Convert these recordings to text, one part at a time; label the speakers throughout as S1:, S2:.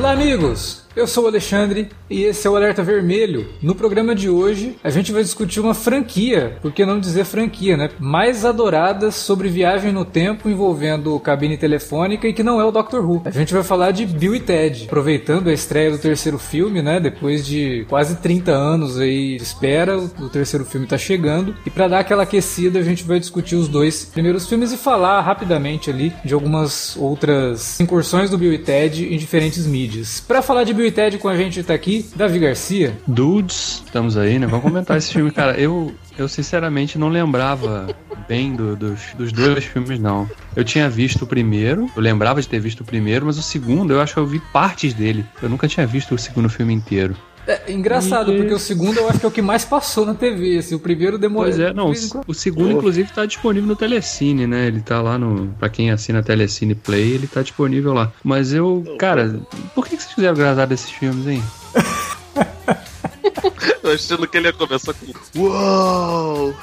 S1: Olá, amigos! Eu sou o Alexandre e esse é o Alerta Vermelho. No programa de hoje, a gente vai discutir uma franquia, por que não dizer franquia, né? Mais adorada sobre viagem no tempo envolvendo cabine telefônica e que não é o Doctor Who. A gente vai falar de Bill e Ted, aproveitando a estreia do terceiro filme, né? Depois de quase 30 anos aí de espera, o terceiro filme tá chegando. E para dar aquela aquecida, a gente vai discutir os dois primeiros filmes e falar rapidamente ali de algumas outras incursões do Bill e Ted em diferentes mídias. Para falar de Bill e Ted com a gente tá aqui, Davi Garcia.
S2: Dudes, estamos aí, né? Vamos comentar esse filme, cara. Eu, eu sinceramente não lembrava bem do, dos, dos dois filmes, não. Eu tinha visto o primeiro, eu lembrava de ter visto o primeiro, mas o segundo eu acho que eu vi partes dele. Eu nunca tinha visto o segundo filme inteiro.
S1: É engraçado, e... porque o segundo eu acho que é o que mais passou na TV, assim, o primeiro demorou.
S2: Pois é, não, o, o segundo, inclusive, tá disponível no Telecine, né? Ele tá lá no. Pra quem assina Telecine Play, ele tá disponível lá. Mas eu, cara, por que, que vocês fizeram gravar desses filmes, hein?
S3: eu achando que ele ia começar com. Uou!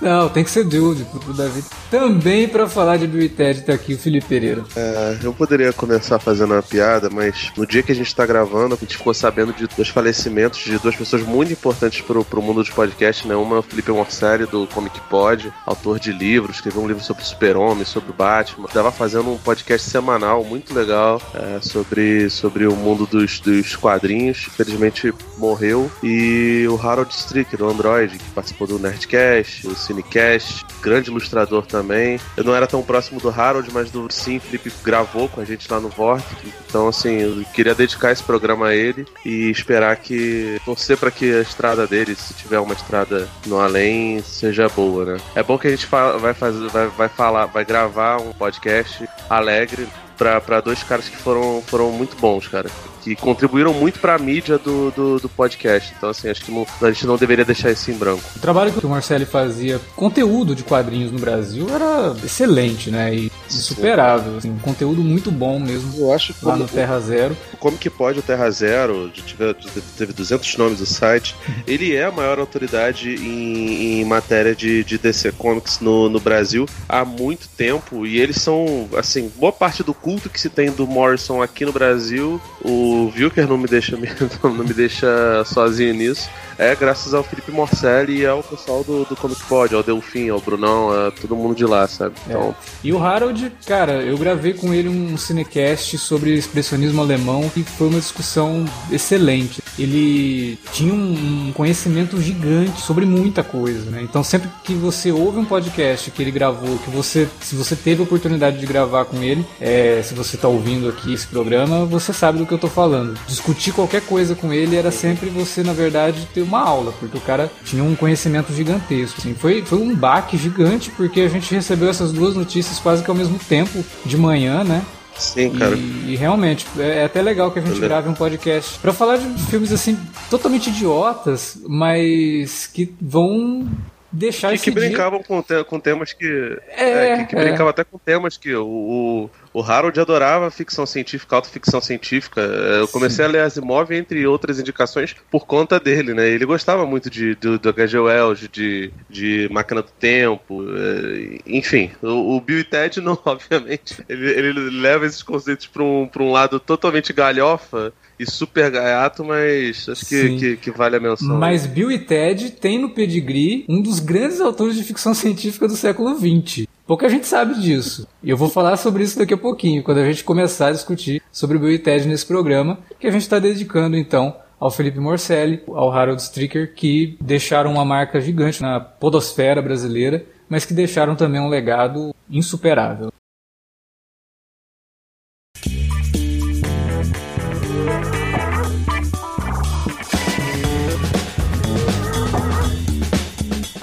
S1: Não, tem que ser Dude pro Davi. Também para falar de Bill tá aqui o Felipe Pereira.
S3: É, eu poderia começar fazendo uma piada, mas no dia que a gente tá gravando, a gente ficou sabendo de dois falecimentos de duas pessoas muito importantes pro, pro mundo dos podcasts, né? Uma é o Felipe Morcelli, do Comic Pod, autor de livros, escreveu um livro sobre Super-Homem, sobre Batman. Tava fazendo um podcast semanal muito legal é, sobre, sobre o mundo dos, dos quadrinhos. Infelizmente morreu. E o Harold Stricker, do Android, que participou do Nerdcast, o Cinecast, grande ilustrador também. Eu não era tão próximo do Harold, mas do Sim, Felipe gravou com a gente lá no Vortex. Então, assim, eu queria dedicar esse programa a ele e esperar que. torcer para que a estrada dele, se tiver uma estrada no além, seja boa, né? É bom que a gente vai, fazer, vai, vai falar, vai gravar um podcast alegre para dois caras que foram, foram muito bons, cara que contribuíram muito para a mídia do, do, do, podcast. Então, assim, acho que não, a gente não deveria deixar isso em branco.
S1: O trabalho que o Marcelo fazia, conteúdo de quadrinhos no Brasil, era excelente, né? E insuperável. Assim, um conteúdo muito bom mesmo.
S3: Eu acho
S1: que lá no Terra Zero.
S3: Como que pode o Terra Zero, tive, teve 200 nomes o site, ele é a maior autoridade em, em matéria de, de DC Comics no, no Brasil há muito tempo e eles são, assim, boa parte do culto que se tem do Morrison aqui no Brasil, o Vilker não me deixa não me deixa sozinho nisso é graças ao Felipe Morcelli e ao pessoal do, do Comic Pod, ao Delfim, ao Brunão, a todo mundo de lá, sabe?
S1: É. Então... É. E o Harold, cara, eu gravei com ele um cinecast sobre expressionismo alemão e foi uma discussão excelente. Ele tinha um conhecimento gigante sobre muita coisa, né? Então sempre que você ouve um podcast que ele gravou, que você, se você teve a oportunidade de gravar com ele, é, se você está ouvindo aqui esse programa, você sabe do que eu estou falando. Discutir qualquer coisa com ele era sempre você, na verdade, ter uma aula, porque o cara tinha um conhecimento gigantesco. Assim, foi, foi um baque gigante, porque a gente recebeu essas duas notícias quase que ao mesmo tempo, de manhã, né?
S3: Sim, cara.
S1: E, e, realmente, é, é até legal que a gente grave um podcast para falar de filmes assim, totalmente idiotas, mas que vão deixar
S3: que,
S1: esse
S3: que brincavam com, te, com temas que. É, é que, que é. brincavam até com temas que o, o Harold adorava ficção científica, autoficção científica. Eu comecei Sim. a ler Asimov, entre outras indicações, por conta dele, né? Ele gostava muito de, do, do H.G. Wells, de, de Máquina do Tempo, é, enfim. O, o, Bill e Ted, não, obviamente. Ele, ele leva esses conceitos para um, um lado totalmente galhofa e super gaiato, mas acho que, que, que, vale a menção.
S1: Mas Bill e Ted tem no pedigree um dos grandes autores de ficção científica do século XX. Pouca gente sabe disso. E eu vou falar sobre isso daqui a pouquinho, quando a gente começar a discutir sobre Bill e Ted nesse programa, que a gente está dedicando então ao Felipe Morcelli, ao Harold Stricker, que deixaram uma marca gigante na podosfera brasileira, mas que deixaram também um legado insuperável.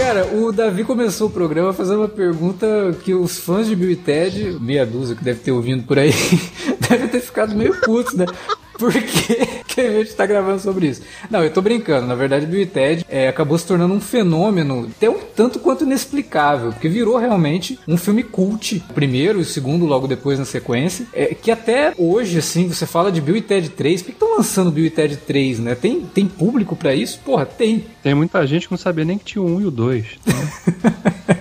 S1: Cara, o Davi começou o programa fazendo uma pergunta que os fãs de Bill e Ted, meia dúzia que deve ter ouvindo por aí, devem ter ficado meio putos, né? Por que, a gente tá gravando sobre isso? Não, eu tô brincando. Na verdade, Bill e Ted é, acabou se tornando um fenômeno até um tanto quanto inexplicável, porque virou realmente um filme cult, o primeiro e o segundo logo depois na sequência, é, que até hoje, assim, você fala de Bill e Ted 3, por que estão lançando Bill e Ted 3, né? Tem, tem público para isso? Porra, tem.
S2: Tem muita gente que não sabia nem que tinha o 1 e o 2.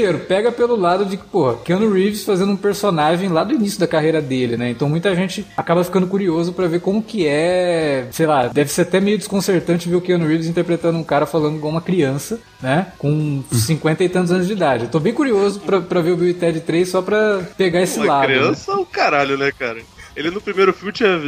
S1: Primeiro, pega pelo lado de que, porra, Keanu Reeves fazendo um personagem lá do início da carreira dele, né? Então muita gente acaba ficando curioso para ver como que é, sei lá, deve ser até meio desconcertante ver o Keanu Reeves interpretando um cara falando igual uma criança, né? Com 50 e tantos anos de idade. Eu tô bem curioso pra, pra ver o Bill e Ted 3 só pra pegar esse
S3: uma
S1: lado.
S3: criança,
S1: né?
S3: o caralho, né, cara? Ele no primeiro filme tinha.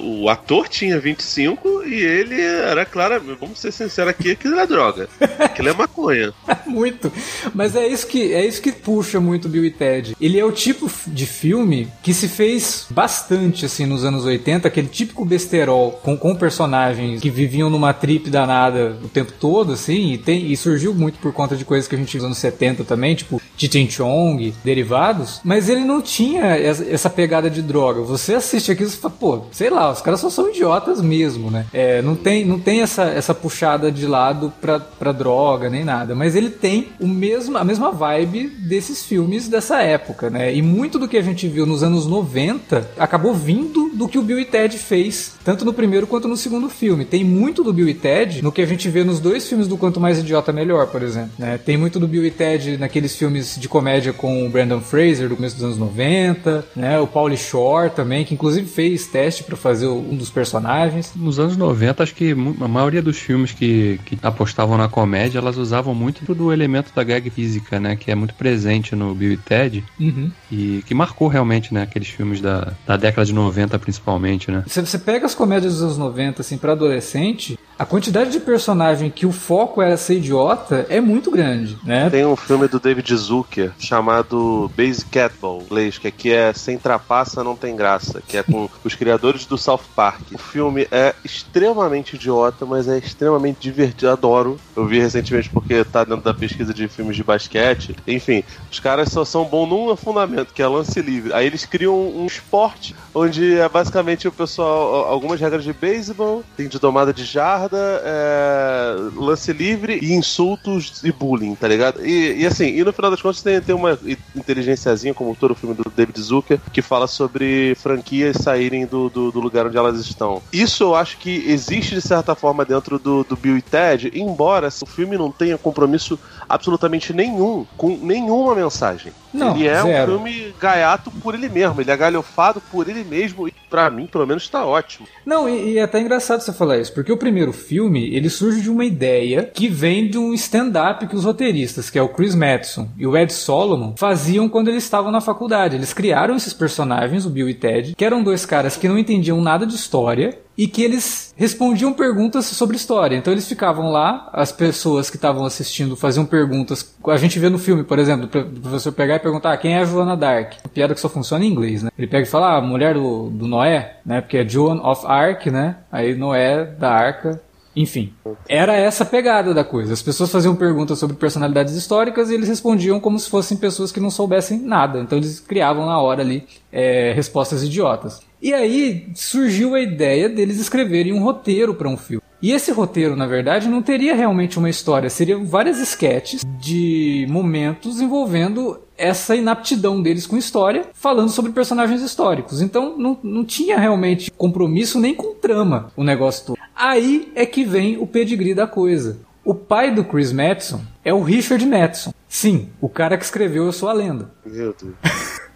S3: O ator tinha 25 e ele era claro, vamos ser sinceros aqui, aquilo é droga. Aquilo é maconha.
S1: muito. Mas é isso que é isso que puxa muito Bill e Ted. Ele é o tipo de filme que se fez bastante assim nos anos 80, aquele típico besterol com, com personagens que viviam numa trip danada o tempo todo, assim, e, tem, e surgiu muito por conta de coisas que a gente viu nos anos 70 também, tipo Cheech Chong, derivados, mas ele não tinha essa pegada de droga. Você assiste aquilo e fala, pô, sei lá, os caras só são idiotas mesmo, né? É, não tem, não tem essa, essa puxada de lado pra, pra droga nem nada, mas ele tem o mesmo, a mesma vibe desses filmes dessa época, né? E muito do que a gente viu nos anos 90 acabou vindo do que o Bill e Ted fez, tanto no primeiro quanto no segundo filme. Tem muito do Bill e Ted no que a gente vê nos dois filmes do Quanto Mais Idiota Melhor, por exemplo, né? Tem muito do Bill e Ted naqueles filmes de comédia com o Brandon Fraser do começo dos anos 90, né? O Pauly Shore também, que inclusive fez teste para fazer um dos personagens.
S2: Nos anos 90, acho que a maioria dos filmes que, que apostavam na comédia, elas usavam muito do elemento da gag física, né? Que é muito presente no Bill e Ted.
S1: Uhum.
S2: E que marcou realmente, né? Aqueles filmes da, da década de 90, principalmente, né?
S1: Você, você pega as comédias dos anos 90, assim, pra adolescente, a quantidade de personagem que o foco era ser idiota é muito grande, né?
S3: Tem um filme do David Zucker chamado Base Catball, inglês, que aqui é Sem Trapaça Não Tem Graça, que é com os criadores do South Park. O filme é extremamente idiota, mas é extremamente divertido. Adoro. Eu vi recentemente porque tá dentro da pesquisa de filmes de basquete. Enfim, os caras só são bons num fundamento, que é lance livre. Aí eles criam um esporte onde é basicamente o pessoal, algumas regras de beisebol, tem de domada de jarda, é, lance livre e insultos e bullying, tá ligado? E, e assim, e no final das contas tem, tem uma inteligênciazinha, como todo o filme do David Zucker, que fala sobre franquias saírem do, do, do, lugar onde elas estão. Isso eu acho que existe de certa forma dentro do, do Bill e Ted, embora o filme não tenha compromisso absolutamente nenhum com nenhuma mensagem.
S1: Não,
S3: ele é
S1: zero.
S3: um filme gaiato por ele mesmo, ele é galhofado por ele mesmo e pra mim, pelo menos, tá ótimo.
S1: Não, e, e é até engraçado você falar isso, porque o primeiro filme, ele surge de uma ideia que vem de um stand-up que os roteiristas, que é o Chris Madison e o Ed Solomon, faziam quando eles estavam na faculdade. Eles criaram esses personagens, o Bill e Ted, que eram dois caras que não entendiam nada de história, e que eles respondiam perguntas sobre história. Então eles ficavam lá, as pessoas que estavam assistindo faziam perguntas. A gente vê no filme, por exemplo, o professor pegar e perguntar ah, quem é a Joana Dark. Uma piada que só funciona em inglês, né? Ele pega e fala, ah, mulher do, do Noé, né? Porque é Joan of Arc, né? Aí Noé da Arca. Enfim, era essa pegada da coisa. As pessoas faziam perguntas sobre personalidades históricas e eles respondiam como se fossem pessoas que não soubessem nada. Então eles criavam na hora ali é, respostas idiotas. E aí surgiu a ideia deles escreverem um roteiro para um filme. E esse roteiro, na verdade, não teria realmente uma história, seriam várias sketches de momentos envolvendo essa inaptidão deles com história, falando sobre personagens históricos. Então não, não tinha realmente compromisso nem com trama o negócio todo. Aí é que vem o pedigree da coisa. O pai do Chris Madison é o Richard Madison. Sim, o cara que escreveu Eu Sou a Lenda.
S3: Meu Deus.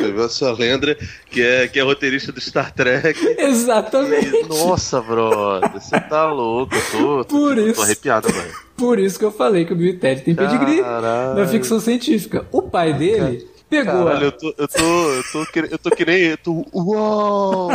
S3: escreveu a sua lenda, que é, que é roteirista do Star Trek.
S1: Exatamente.
S3: E, nossa, brother, você tá louco, eu tô,
S1: Por
S3: tô,
S1: isso.
S3: tô arrepiado, mano.
S1: Por isso que eu falei que o Bill Ted tem pedigree na ficção científica. O pai dele pegou.
S3: Caralho, eu tô, eu tô, eu tô, eu tô que nem, eu tô, uou!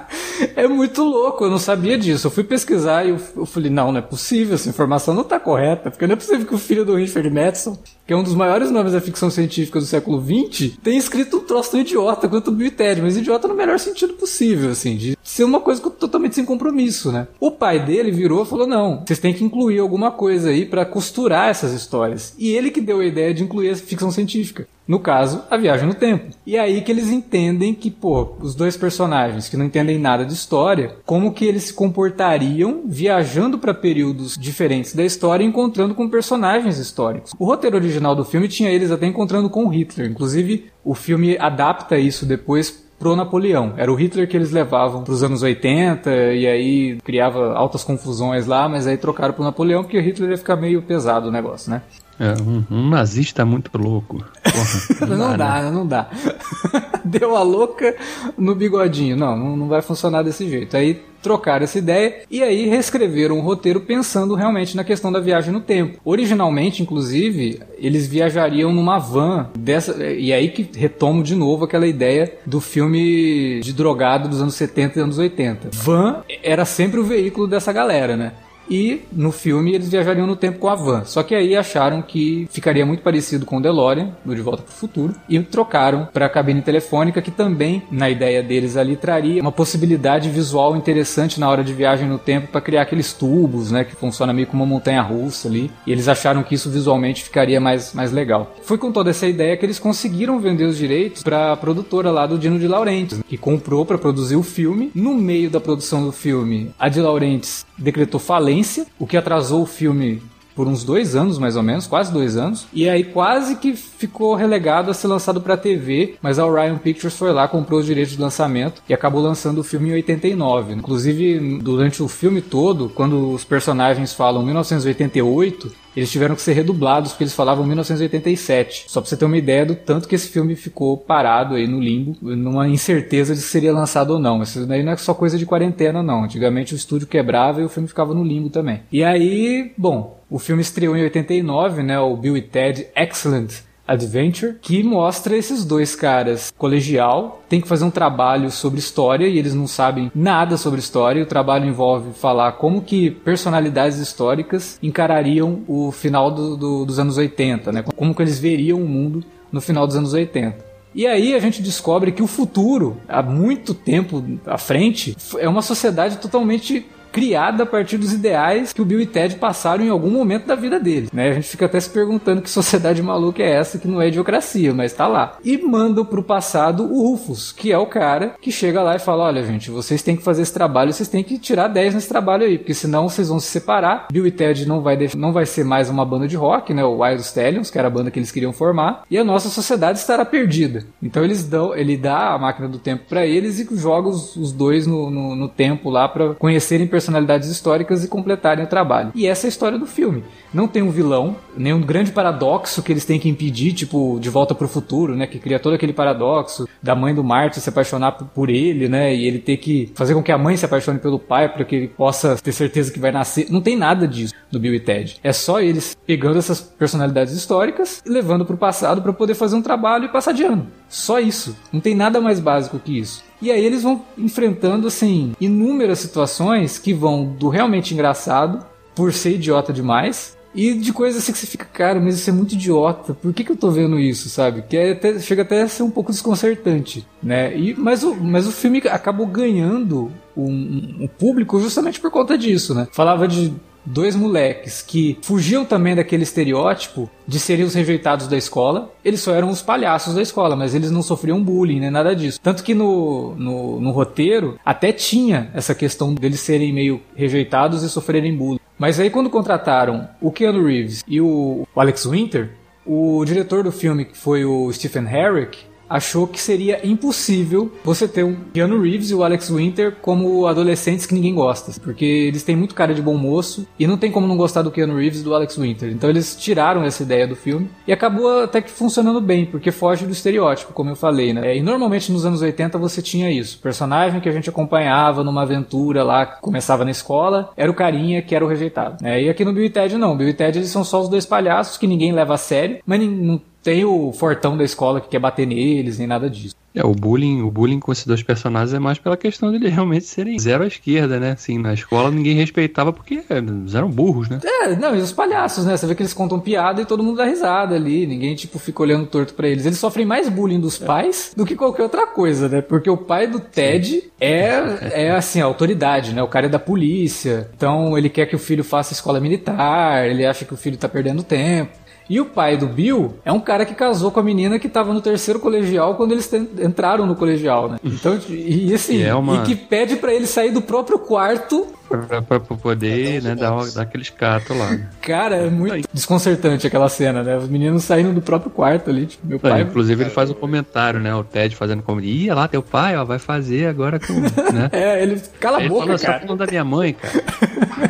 S1: É muito louco, eu não sabia disso. Eu fui pesquisar e eu, eu falei, não, não é possível, essa informação não tá correta, porque não é possível que o filho do Richard Madison, que é um dos maiores nomes da ficção científica do século XX, tenha escrito um troço tão idiota quanto o Bill mas idiota no melhor sentido possível, assim, de ser uma coisa totalmente sem compromisso, né? O pai dele virou e falou, não, vocês têm que incluir alguma coisa aí pra costurar essas histórias. E ele que deu a ideia de incluir a ficção científica. No caso, a viagem no tempo. E é aí que eles entendem que, pô, os dois personagens que não entendem nada de história, como que eles se comportariam viajando para períodos diferentes da história e encontrando com personagens históricos. O roteiro original do filme tinha eles até encontrando com Hitler. Inclusive, o filme adapta isso depois pro Napoleão. Era o Hitler que eles levavam pros anos 80 e aí criava altas confusões lá, mas aí trocaram pro Napoleão porque o Hitler ia ficar meio pesado o negócio, né?
S2: É, um, um nazista muito louco. Porra,
S1: Não,
S2: né?
S1: dá, não dá. Deu a louca no bigodinho. Não, não, não vai funcionar desse jeito. Aí trocaram essa ideia e aí reescreveram o roteiro pensando realmente na questão da viagem no tempo. Originalmente, inclusive, eles viajariam numa van dessa e aí que retomo de novo aquela ideia do filme de drogado dos anos 70 e anos 80. Van era sempre o veículo dessa galera, né? E no filme eles viajariam no tempo com a van. Só que aí acharam que ficaria muito parecido com o DeLorean, do De Volta para o Futuro, e trocaram para a cabine telefônica, que também, na ideia deles ali, traria uma possibilidade visual interessante na hora de viagem no tempo para criar aqueles tubos, né, que funciona meio como uma montanha russa ali. E eles acharam que isso visualmente ficaria mais, mais legal. Foi com toda essa ideia que eles conseguiram vender os direitos para a produtora lá do Dino de Laurentiis, que comprou para produzir o filme. No meio da produção do filme, a de Laurentiis decretou falência, o que atrasou o filme por uns dois anos, mais ou menos, quase dois anos. E aí quase que ficou relegado a ser lançado para TV, mas a Orion Pictures foi lá, comprou os direitos de lançamento e acabou lançando o filme em 89. Inclusive, durante o filme todo, quando os personagens falam 1988, eles tiveram que ser redublados porque eles falavam 1987. Só pra você ter uma ideia do tanto que esse filme ficou parado aí no limbo, numa incerteza de se seria lançado ou não. Isso daí não é só coisa de quarentena, não. Antigamente o estúdio quebrava e o filme ficava no limbo também. E aí, bom, o filme estreou em 89, né? O Bill e Ted Excellent Adventure, que mostra esses dois caras colegial, tem que fazer um trabalho sobre história e eles não sabem nada sobre história. O trabalho envolve falar como que personalidades históricas encarariam o final do- do- dos anos 80, né? Como que eles veriam o mundo no final dos anos 80. E aí a gente descobre que o futuro, há muito tempo à frente, é uma sociedade totalmente criada a partir dos ideais que o Bill e Ted passaram em algum momento da vida deles, né? A gente fica até se perguntando que sociedade maluca é essa que não é idiocracia, mas tá lá. E mandam pro passado o Rufus, que é o cara que chega lá e fala: "Olha, gente, vocês têm que fazer esse trabalho, vocês têm que tirar 10 nesse trabalho aí, porque senão vocês vão se separar. Bill e Ted não vai não vai ser mais uma banda de rock, né? O Wild Stallions, que era a banda que eles queriam formar, e a nossa sociedade estará perdida. Então eles dão, ele dá a máquina do tempo para eles e joga os, os dois no, no, no tempo lá para conhecerem personalidades históricas e completarem o trabalho. E essa é a história do filme. Não tem um vilão, nenhum grande paradoxo que eles têm que impedir, tipo De Volta pro Futuro, né? Que cria todo aquele paradoxo da mãe do Martin se apaixonar por- por ele, né? E ele ter que fazer com que a mãe se apaixone pelo pai para que ele possa ter certeza que vai nascer. Não tem nada disso no Bill e Ted. É só eles pegando essas personalidades históricas e levando pro passado para poder fazer um trabalho e passar de ano. Só isso. Não tem nada mais básico que isso. E aí eles vão enfrentando assim inúmeras situações que vão do realmente engraçado por ser idiota demais e de coisas assim que você fica, cara, mas isso é muito idiota. Por que, que eu tô vendo isso, sabe? Que é até- chega até a ser um pouco desconcertante, né? E, mas, o, mas o filme acabou ganhando um, um- um público justamente por conta disso, né? Falava de dois moleques que fugiam também daquele estereótipo de serem os rejeitados da escola. Eles só eram os palhaços da escola, mas eles não sofriam bullying, nem nada disso. Tanto que no, no, no roteiro até tinha essa questão deles serem meio rejeitados e sofrerem bullying. Mas aí quando contrataram o Keanu Reeves e o Alex Winter, o diretor do filme, que foi o Stephen Herrick, achou que seria impossível você ter um Keanu Reeves e o Alex Winter como adolescentes que ninguém gosta, porque eles têm muito cara de bom moço e não tem como não gostar do Keanu Reeves e do Alex Winter. Então eles tiraram essa ideia do filme e acabou até que funcionando bem, porque foge do estereótipo, como eu falei, né? E normalmente nos anos 80 você tinha isso, personagem que a gente acompanhava numa aventura lá que começava na escola, era o carinha que era o rejeitado. É, e aqui no Bill e Ted não, Bill e Ted eles são só os dois palhaços que ninguém leva a sério, mas não tem o fortão da escola que quer bater neles, nem nada disso.
S2: É, o bullying, o bullying com esses dois personagens é mais pela questão de eles realmente serem zero à esquerda, né? Assim, na escola ninguém respeitava porque eles eram burros, né?
S1: É, não, e os palhaços, né? Você vê que eles contam piada e todo mundo dá risada ali, ninguém, tipo, fica olhando torto para eles. Eles sofrem mais bullying dos é. pais do que qualquer outra coisa, né? Porque o pai do Ted é, é, assim, a autoridade, né? O cara é da polícia, então ele quer que o filho faça escola militar, ele acha que o filho tá perdendo tempo. E o pai do Bill é um cara que casou com a menina que tava no terceiro colegial quando eles entraram no colegial, né? Então, e assim, e, é uma... e que pede para ele sair do próprio quarto
S2: Pra, pra, pra poder, né, dar, dar aqueles catos lá.
S1: Cara, é muito desconcertante aquela cena, né? Os meninos saindo do próprio quarto ali, tipo, meu pai.
S2: É, inclusive ele faz um comentário, né? O Ted fazendo como. Ih, lá teu pai, ó, vai fazer agora com. Né?
S1: é, ele cala a boca,
S2: fala, cara. Falando da minha mãe, cara.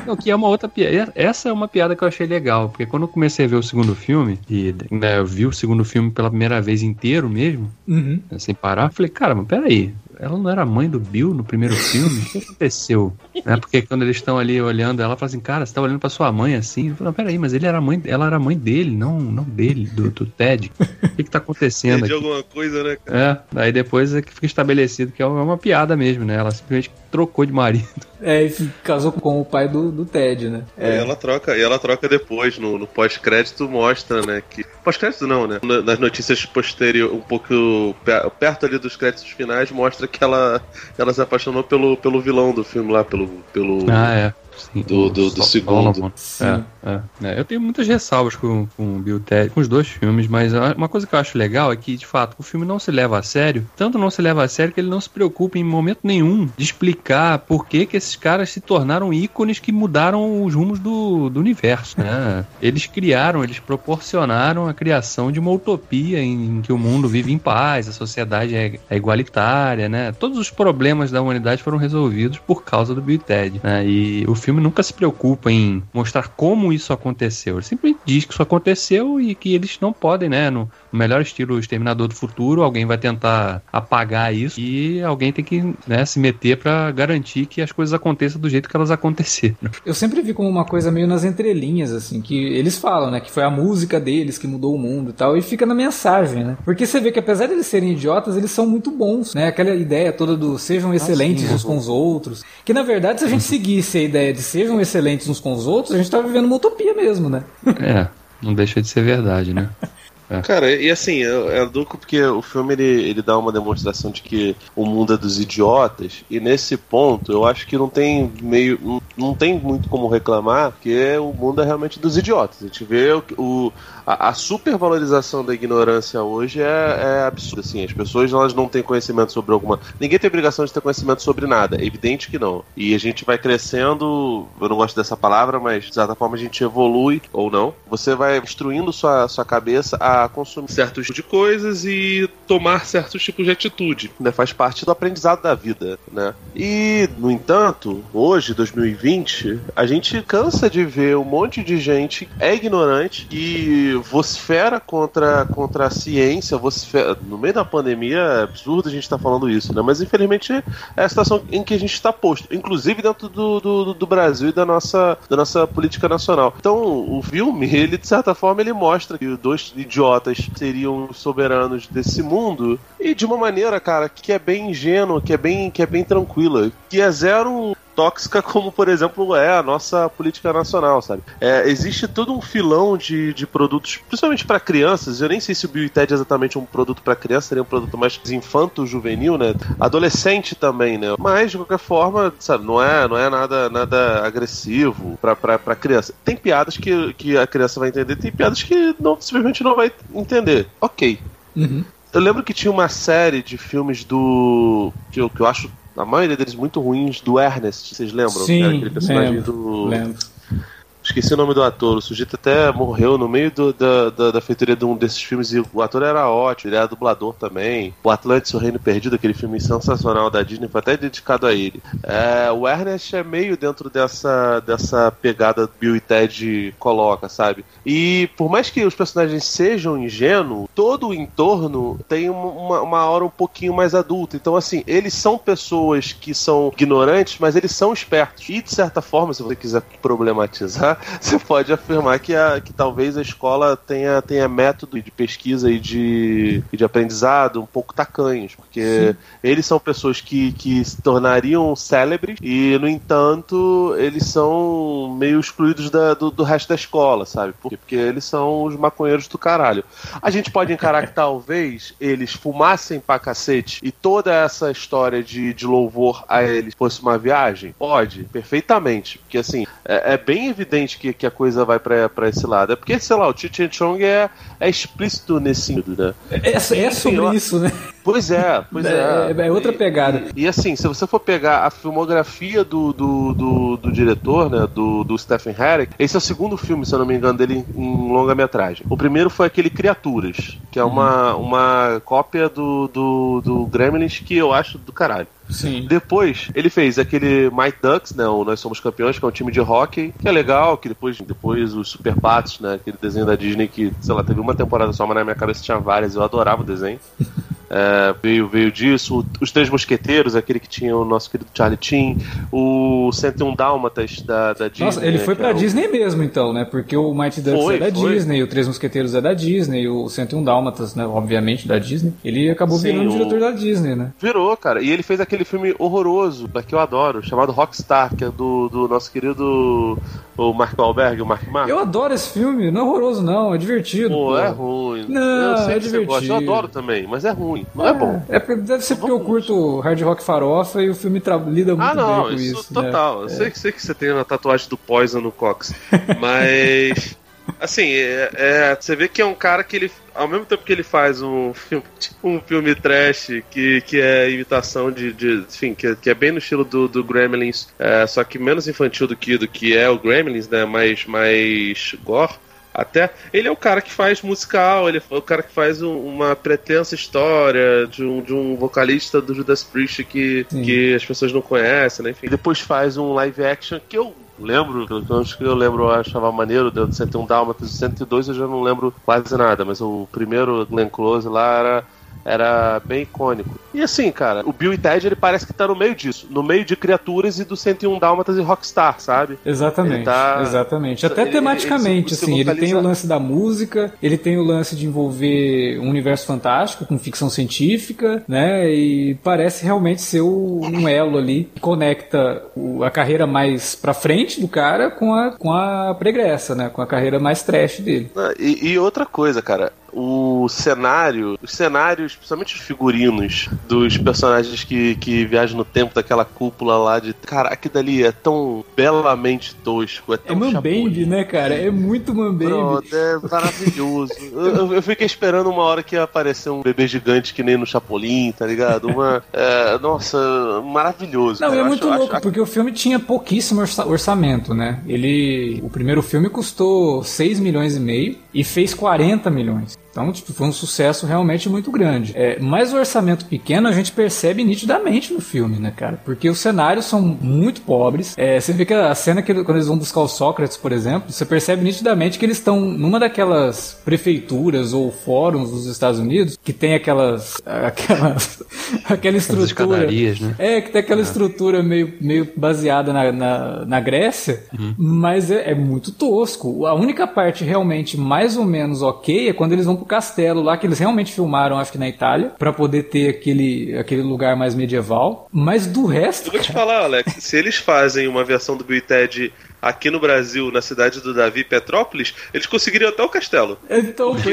S2: Não, que é uma outra piada. Essa é uma piada que eu achei legal, porque quando eu comecei a ver o segundo filme, e né, eu vi o segundo filme pela primeira vez inteiro mesmo, uhum. né, sem parar, eu falei, cara, mas peraí, ela não era mãe do Bill no primeiro filme? O que aconteceu? né? Porque quando eles estão ali olhando, ela fala assim, cara, você tá olhando pra sua mãe assim? Ele fala, peraí, mas ele era mãe, ela era mãe dele, não, não dele, do, do Ted. O que que tá acontecendo aqui?
S3: alguma coisa, né? Cara?
S2: É, aí depois é que fica estabelecido que é uma piada mesmo, né? Ela simplesmente trocou de marido.
S1: É, e casou com o pai do, do Ted, né?
S3: É. E ela troca, e ela troca depois, no, no pós-crédito mostra, né, que... Pós-crédito não, né? Nas notícias posteriores, um pouco perto ali dos créditos finais, mostra que ela, ela se apaixonou pelo, pelo vilão do filme lá, pelo... pelo...
S2: Ah, é.
S3: Sim, do, do, do segundo.
S2: É, é, é, Eu tenho muitas ressalvas com, com o Bill Ted, com os dois filmes, mas uma coisa que eu acho legal é que, de fato, o filme não se leva a sério. Tanto não se leva a sério que ele não se preocupa em momento nenhum de explicar por que, que esses caras se tornaram ícones que mudaram os rumos do, do universo. Né? Eles criaram, eles proporcionaram a criação de uma utopia em, em que o mundo vive em paz, a sociedade é, é, igualitária, né? Todos os problemas da humanidade foram resolvidos por causa do Bill Ted. Né? E o filme nunca se preocupa em mostrar como isso aconteceu. Ele simplesmente diz que isso aconteceu e que eles não podem, né? No melhor estilo Exterminador do Futuro, alguém vai tentar apagar isso e alguém tem que né, se meter para garantir que as coisas aconteçam do jeito que elas aconteceram.
S1: Eu sempre vi como uma coisa meio nas entrelinhas, assim, que eles falam, né? Que foi a música deles que mudou o mundo e tal, e fica na mensagem, né? Porque você vê que apesar de eles serem idiotas, eles são muito bons, né? Aquela ideia toda do sejam excelentes ah, sim, uns com os outros. Que na verdade, se a gente seguisse a ideia de sejam excelentes uns com os outros, a gente tá vivendo uma utopia mesmo, né?
S2: É, não deixa de ser verdade, né?
S3: É. Cara, e assim, é, é porque o filme ele, ele dá uma demonstração de que o mundo é dos idiotas, e nesse ponto eu acho que não tem meio. não, não tem muito como reclamar, porque o mundo é realmente dos idiotas. A gente vê o, o a, a supervalorização da ignorância hoje é, é absurda. Assim, as pessoas elas não têm conhecimento sobre alguma. Ninguém tem obrigação de ter conhecimento sobre nada. É evidente que não. E a gente vai crescendo. Eu não gosto dessa palavra, mas de certa forma a gente evolui ou não. Você vai instruindo sua, sua cabeça a consumir certos tipos de coisas e tomar certos tipos de atitude. Né? Faz parte do aprendizado da vida. Né? E, no entanto, hoje, 2020, a gente cansa de ver um monte de gente é ignorante e vocifera contra, contra a ciência, vocifera, no meio da pandemia é absurdo a gente estar tá falando isso, né? Mas infelizmente é a situação em que a gente está posto, inclusive dentro do, do, do, Brasil e da nossa, da nossa política nacional. Então, o filme, ele de certa forma, ele mostra que dois idiotas seriam soberanos desse mundo e de uma maneira, cara, que é bem ingênua, que é bem, que é bem tranquila, que é zero tóxica como, por exemplo, é a nossa política nacional, sabe? É, existe todo um filão de, de produtos, principalmente para crianças. Eu nem sei se o Bill e Ted é exatamente um produto para criança, seria um produto mais infanto-juvenil, né? Adolescente também, né? Mas, de qualquer forma, sabe, não é, não é nada, nada agressivo para criança. Tem piadas que, que a criança vai entender, tem piadas que não, simplesmente não vai entender. Ok.
S1: Uhum.
S3: Eu lembro que tinha uma série de filmes do. que eu, que eu acho a maioria deles muito ruins, do Ernest, vocês lembram?
S1: Sim,
S3: Era aquele personagem
S1: lembro,
S3: do.
S1: lembro.
S3: Esqueci o nome do ator. O sujeito até morreu no meio do, da, da, da feitoria de um desses filmes e o ator era ótimo, ele era dublador também. O Atlantis, o Reino Perdido, aquele filme sensacional da Disney, foi até dedicado a ele. É, o Ernest é meio dentro dessa, dessa pegada Bill e Ted coloca, sabe? E por mais que os personagens sejam ingênuos, todo o entorno tem uma, uma hora um pouquinho mais adulta. Então, assim, eles são pessoas que são ignorantes, mas eles são espertos. E, de certa forma, se você quiser problematizar, você pode afirmar que, a, que talvez a escola tenha, tenha método de pesquisa e de, e de aprendizado um pouco tacanhos, porque Sim. eles são pessoas que, que se tornariam célebres e, no entanto, eles são meio excluídos da, do, do resto da escola, sabe? Porque, porque eles são os maconheiros do caralho. A gente pode encarar que talvez eles fumassem pra cacete e toda essa história de, de louvor a eles fosse uma viagem? Pode, perfeitamente. Porque, assim, é, é bem evidente que, que a coisa vai para esse lado. É porque, sei lá, o Cheech Chong é, é explícito nesse sentido, né?
S1: É, é sobre eu, isso, né?
S3: Pois é, pois é.
S1: É, é outra pegada.
S3: E, e, assim, se você for pegar a filmografia do, do, do, do, diretor, né, do, do Stephen Herrick, esse é o segundo filme, se eu não me engano, dele em, em longa-metragem. O primeiro foi aquele Criaturas, que é uma, uhum. uma cópia do, do, do Gremlins que eu acho do caralho.
S1: Sim.
S3: Depois, ele fez aquele Might Ducks, né? O Nós Somos Campeões, que é um time de hockey, que é legal, que depois, depois os Super Patos, né? Aquele desenho da Disney que, sei lá, teve uma temporada só, mas na minha cabeça tinha várias, eu adorava o desenho. É, veio, veio disso. Os Três Mosqueteiros, aquele que tinha o nosso querido Charlie Chin. O 101 Dálmatas da, da Disney. Nossa,
S1: ele foi pra é Disney mesmo, então, né? Porque o Mighty Ducks foi, é da foi. Disney, o Três Mosqueteiros é da Disney, o 101 Dálmatas, né? Obviamente, da Disney. Ele acabou Sim, virando o... diretor da Disney, né?
S3: Virou, cara. E ele fez aquele filme horroroso, que eu adoro, chamado Rockstar, que é do, do nosso querido o Mark Wahlberg, o Mark Mark.
S1: Eu adoro esse filme, não é horroroso não, é divertido.
S3: Pô, pô. é ruim.
S1: Não, eu sei é divertido.
S3: Eu adoro também, mas é ruim, não é, é bom.
S1: É, deve ser porque eu curto hard rock farofa e o filme lida muito ah, não, bem com isso. isso
S3: total.
S1: Né?
S3: Eu sei, sei que você tem a tatuagem do Poison no Cox, mas... Assim, é, é, você vê que é um cara que ele, ao mesmo tempo que ele faz um filme, tipo um filme trash, que, que é imitação de, de enfim, que, que, é bem no estilo do, do Gremlins, é, só que menos infantil do que, do que é o Gremlins, né, mais, mais gore, até ele é o cara que faz musical, ele é o cara que faz um, uma pretensa história de um, de um vocalista do Judas Priest que, que as pessoas não conhecem, né? Enfim. Depois faz um live action que eu lembro, acho que eu lembro, eu achava maneiro, deu 101 Dálmatas, 102 eu já não lembro quase nada, mas o primeiro Glenn Close lá era era bem icônico. E assim, cara, o Bill e Ted ele parece que tá no meio disso, no meio de criaturas e do 101 Dálmatas e Rockstar, sabe?
S1: Exatamente. Tá... Exatamente. Até ele, tematicamente, ele, ele, assim, ele tem o lance da música, ele tem o lance de envolver um universo fantástico com ficção científica, né? E parece realmente ser um elo ali que conecta a carreira mais pra frente do cara com a, com a pregressa, né? Com a carreira mais trash dele.
S3: Ah, e, e outra coisa, cara, o cenário, os cenários, principalmente os figurinos dos personagens que, que viajam no tempo daquela cúpula lá de. Caraca, dali é tão belamente tosco. É, tão
S1: é Mambembe, né, cara? É muito Mambembe.
S3: É maravilhoso. eu, eu, fiquei esperando uma hora que ia aparecer um bebê gigante que nem no Chapolin, tá ligado? Uma. É, nossa, maravilhoso.
S1: Não, cara. é muito acho, louco, acho... porque o filme tinha pouquíssimo orçamento, né? Ele. O primeiro filme custou 6 milhões e meio e fez 40 milhões. Então, tipo, foi um sucesso realmente muito grande. É, mas o orçamento pequeno a gente percebe nitidamente no filme, né, cara? Porque os cenários são muito pobres. É, você vê que a cena que quando eles vão buscar o Sócrates, por exemplo, você percebe nitidamente que eles estão numa daquelas prefeituras ou fóruns dos Estados Unidos que tem aquelas aquelas aquela estrutura. Né? É, que tem aquela é. estrutura meio, meio baseada na, na, na Grécia, uhum. mas é, é, muito tosco. A única parte realmente mais ou menos ok é quando eles vão pro castelo lá, que eles realmente filmaram, acho que na Itália, para poder ter aquele, aquele lugar mais medieval. Mas do resto.
S3: Eu vou te falar, Alex, se eles fazem uma versão do Bill Ted aqui no Brasil, na cidade do Davi, Petrópolis, eles conseguiriam até o castelo.
S1: Então, Porque,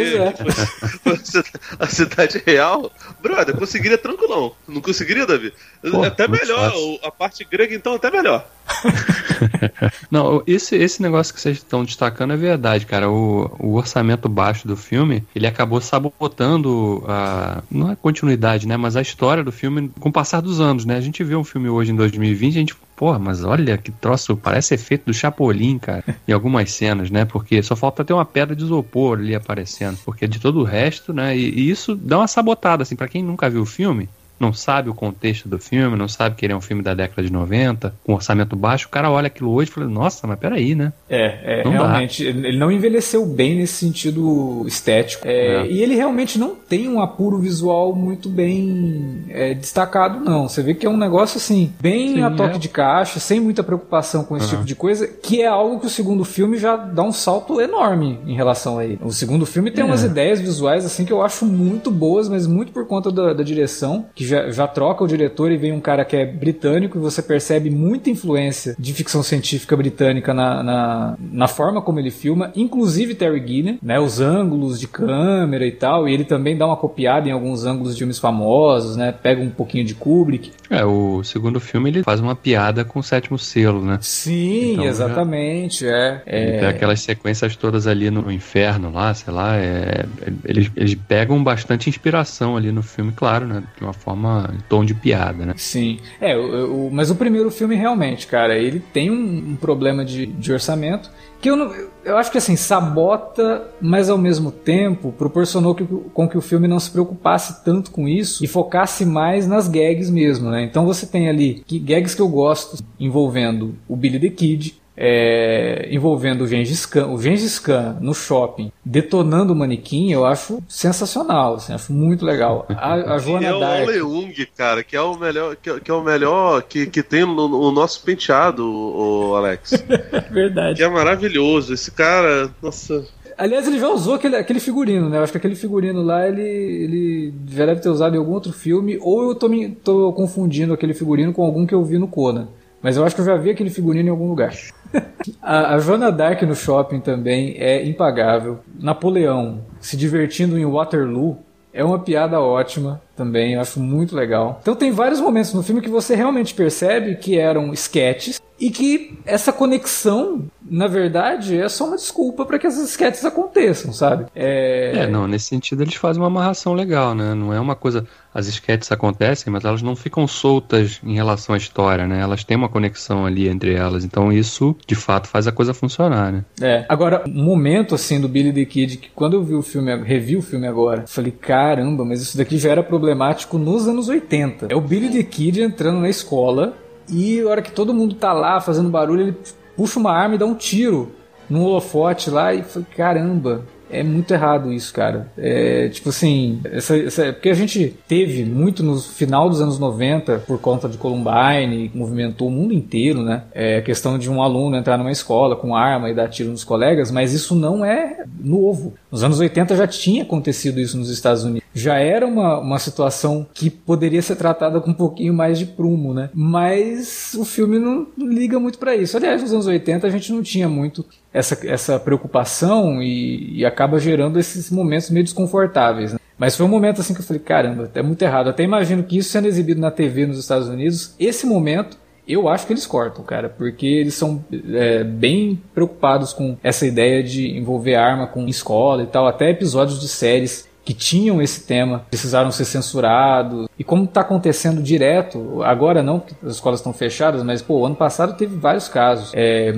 S1: pois é.
S3: Tipo, a cidade real, brother, conseguiria tranquilão. Não conseguiria, Davi? Pô, até melhor. Fácil. A parte grega, então, até melhor.
S2: Não, esse, esse negócio que vocês estão destacando é verdade, cara. O, o orçamento baixo do filme, ele acabou sabotando a. Não a continuidade, né? Mas a história do filme com o passar dos anos, né? A gente vê um filme hoje em 2020, a gente Porra, mas olha que troço, parece efeito do Chapolin, cara, em algumas cenas, né? Porque só falta ter uma pedra de isopor ali aparecendo, porque de todo o resto, né? E, e isso dá uma sabotada, assim, para quem nunca viu o filme, não sabe o contexto do filme, não sabe que ele é um filme da década de 90, com orçamento baixo, o cara olha aquilo hoje e fala, nossa, mas peraí, né?
S1: É, é realmente, dá. ele não envelheceu bem nesse sentido estético. É, é. E ele realmente não tem um apuro visual muito bem é, destacado, não. Você vê que é um negócio assim, bem Sim, a toque é. de caixa, sem muita preocupação com esse uhum. tipo de coisa, que é algo que o segundo filme já dá um salto enorme em relação a ele. O segundo filme tem umas ideias visuais assim que eu acho muito boas, mas muito por conta da, da direção, que já, já troca o diretor e vem um cara que é britânico e você percebe muita influência de ficção científica britânica na, na, na forma como ele filma, inclusive Terry Gilliam, né, os ângulos de câmera e tal, e ele também dá uma copiada em alguns ângulos de filmes famosos, né, pega um pouquinho de Kubrick.
S2: É, o segundo filme ele faz uma piada com o sétimo selo, né?
S1: Sim, então, exatamente, é,
S2: é. Tem aquelas sequências todas ali no inferno lá, sei lá, é, eles, eles pegam bastante inspiração ali no filme, claro, né, de uma forma forma, em tom de piada, né?
S1: Sim. É, o, o, mas o primeiro filme realmente, cara, ele tem um, um problema de, de orçamento que eu, não, eu acho que assim, sabota, mas ao mesmo tempo proporcionou que, com que o filme não se preocupasse tanto com isso e focasse mais nas gags mesmo, né? Então você tem ali que, gags que eu gosto envolvendo o Billy the Kid, é, envolvendo o Gengis Khan, o Gengis Khan no shopping detonando o manequim, eu acho sensacional, assim, acho muito legal. A, a Joana
S3: é o
S1: Dark.
S3: Leung, cara, que é o melhor, que, que é o melhor que, que tem no, no nosso penteado, o Alex.
S1: Verdade.
S3: Que é maravilhoso. Esse cara, nossa.
S1: Aliás, ele já usou aquele, aquele figurino, né? Eu acho que aquele figurino lá ele, ele já deve ter usado em algum outro filme, ou eu tô, me, tô confundindo aquele figurino com algum que eu vi no Conan. Mas eu acho que eu já vi aquele figurino em algum lugar. a, a Joana Dark no shopping também é impagável. Napoleão se divertindo em Waterloo é uma piada ótima também, eu acho muito legal. Então tem vários momentos no filme que você realmente percebe que eram sketches e que essa conexão, na verdade, é só uma desculpa para que essas sketches aconteçam, sabe?
S2: É... é, não, nesse sentido eles fazem uma amarração legal, né? Não é uma coisa. As sketches acontecem, mas elas não ficam soltas em relação à história, né? Elas têm uma conexão ali entre elas. Então isso, de fato, faz a coisa funcionar, né?
S1: É. Agora, um momento assim do Billy the Kid que quando eu vi o filme, revi o filme agora, falei, caramba, mas isso daqui já era problemático nos anos 80. É o Billy the Kid entrando na escola e a hora que todo mundo tá lá fazendo barulho, ele puxa uma arma e dá um tiro num holofote lá e foi caramba, é muito errado isso, cara. É, tipo assim, essa, essa, porque a gente teve muito no final dos anos 90, por conta de Columbine, movimentou o mundo inteiro, né? É a questão de um aluno entrar numa escola com arma e dar tiro nos colegas, mas isso não é novo. Nos anos 80 já tinha acontecido isso nos Estados Unidos. Já era uma, uma situação que poderia ser tratada com um pouquinho mais de prumo, né? Mas o filme não liga muito para isso. Aliás, nos anos 80 a gente não tinha muito essa, essa preocupação e, e acaba gerando esses momentos meio desconfortáveis. Né? Mas foi um momento assim que eu falei, caramba, é muito errado. Até imagino que isso sendo exibido na TV nos Estados Unidos, esse momento eu acho que eles cortam, cara, porque eles são é, bem preocupados com essa ideia de envolver arma com escola e tal. Até episódios de séries que tinham esse tema precisaram ser censurados. E como está acontecendo direto, agora não, porque as escolas estão fechadas, mas pô, ano passado teve vários casos é,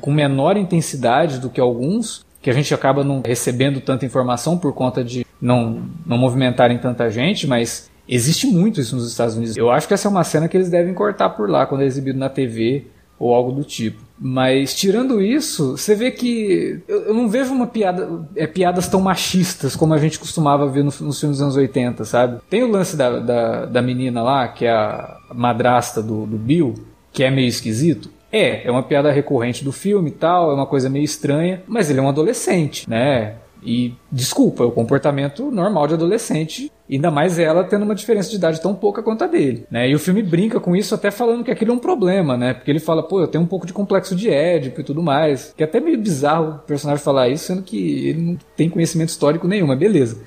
S1: com menor intensidade do que alguns, que a gente acaba não recebendo tanta informação por conta de não, não movimentarem tanta gente, mas existe muito isso nos Estados Unidos. Eu acho que essa é uma cena que eles devem cortar por lá quando é exibido na TV ou algo do tipo. Mas tirando isso, você vê que eu, não vejo uma piada, é, piadas tão machistas como a gente costumava ver no, nos filmes dos anos 80, sabe? Tem o lance da, da, da menina lá, que é a madrasta do, do Bill, que é meio esquisito. É, é uma piada recorrente do filme e tal, é uma coisa meio estranha, mas ele é um adolescente, né? E desculpa, é o comportamento normal de adolescente, ainda mais ela tendo uma diferença de idade tão pouca quanto a dele, né? E o filme brinca com isso até falando que aquilo é um problema, né? Porque ele fala, pô, eu tenho um pouco de complexo de Édipo e tudo mais. Que é até meio bizarro o personagem falar isso, sendo que ele não tem conhecimento histórico nenhum, mas beleza.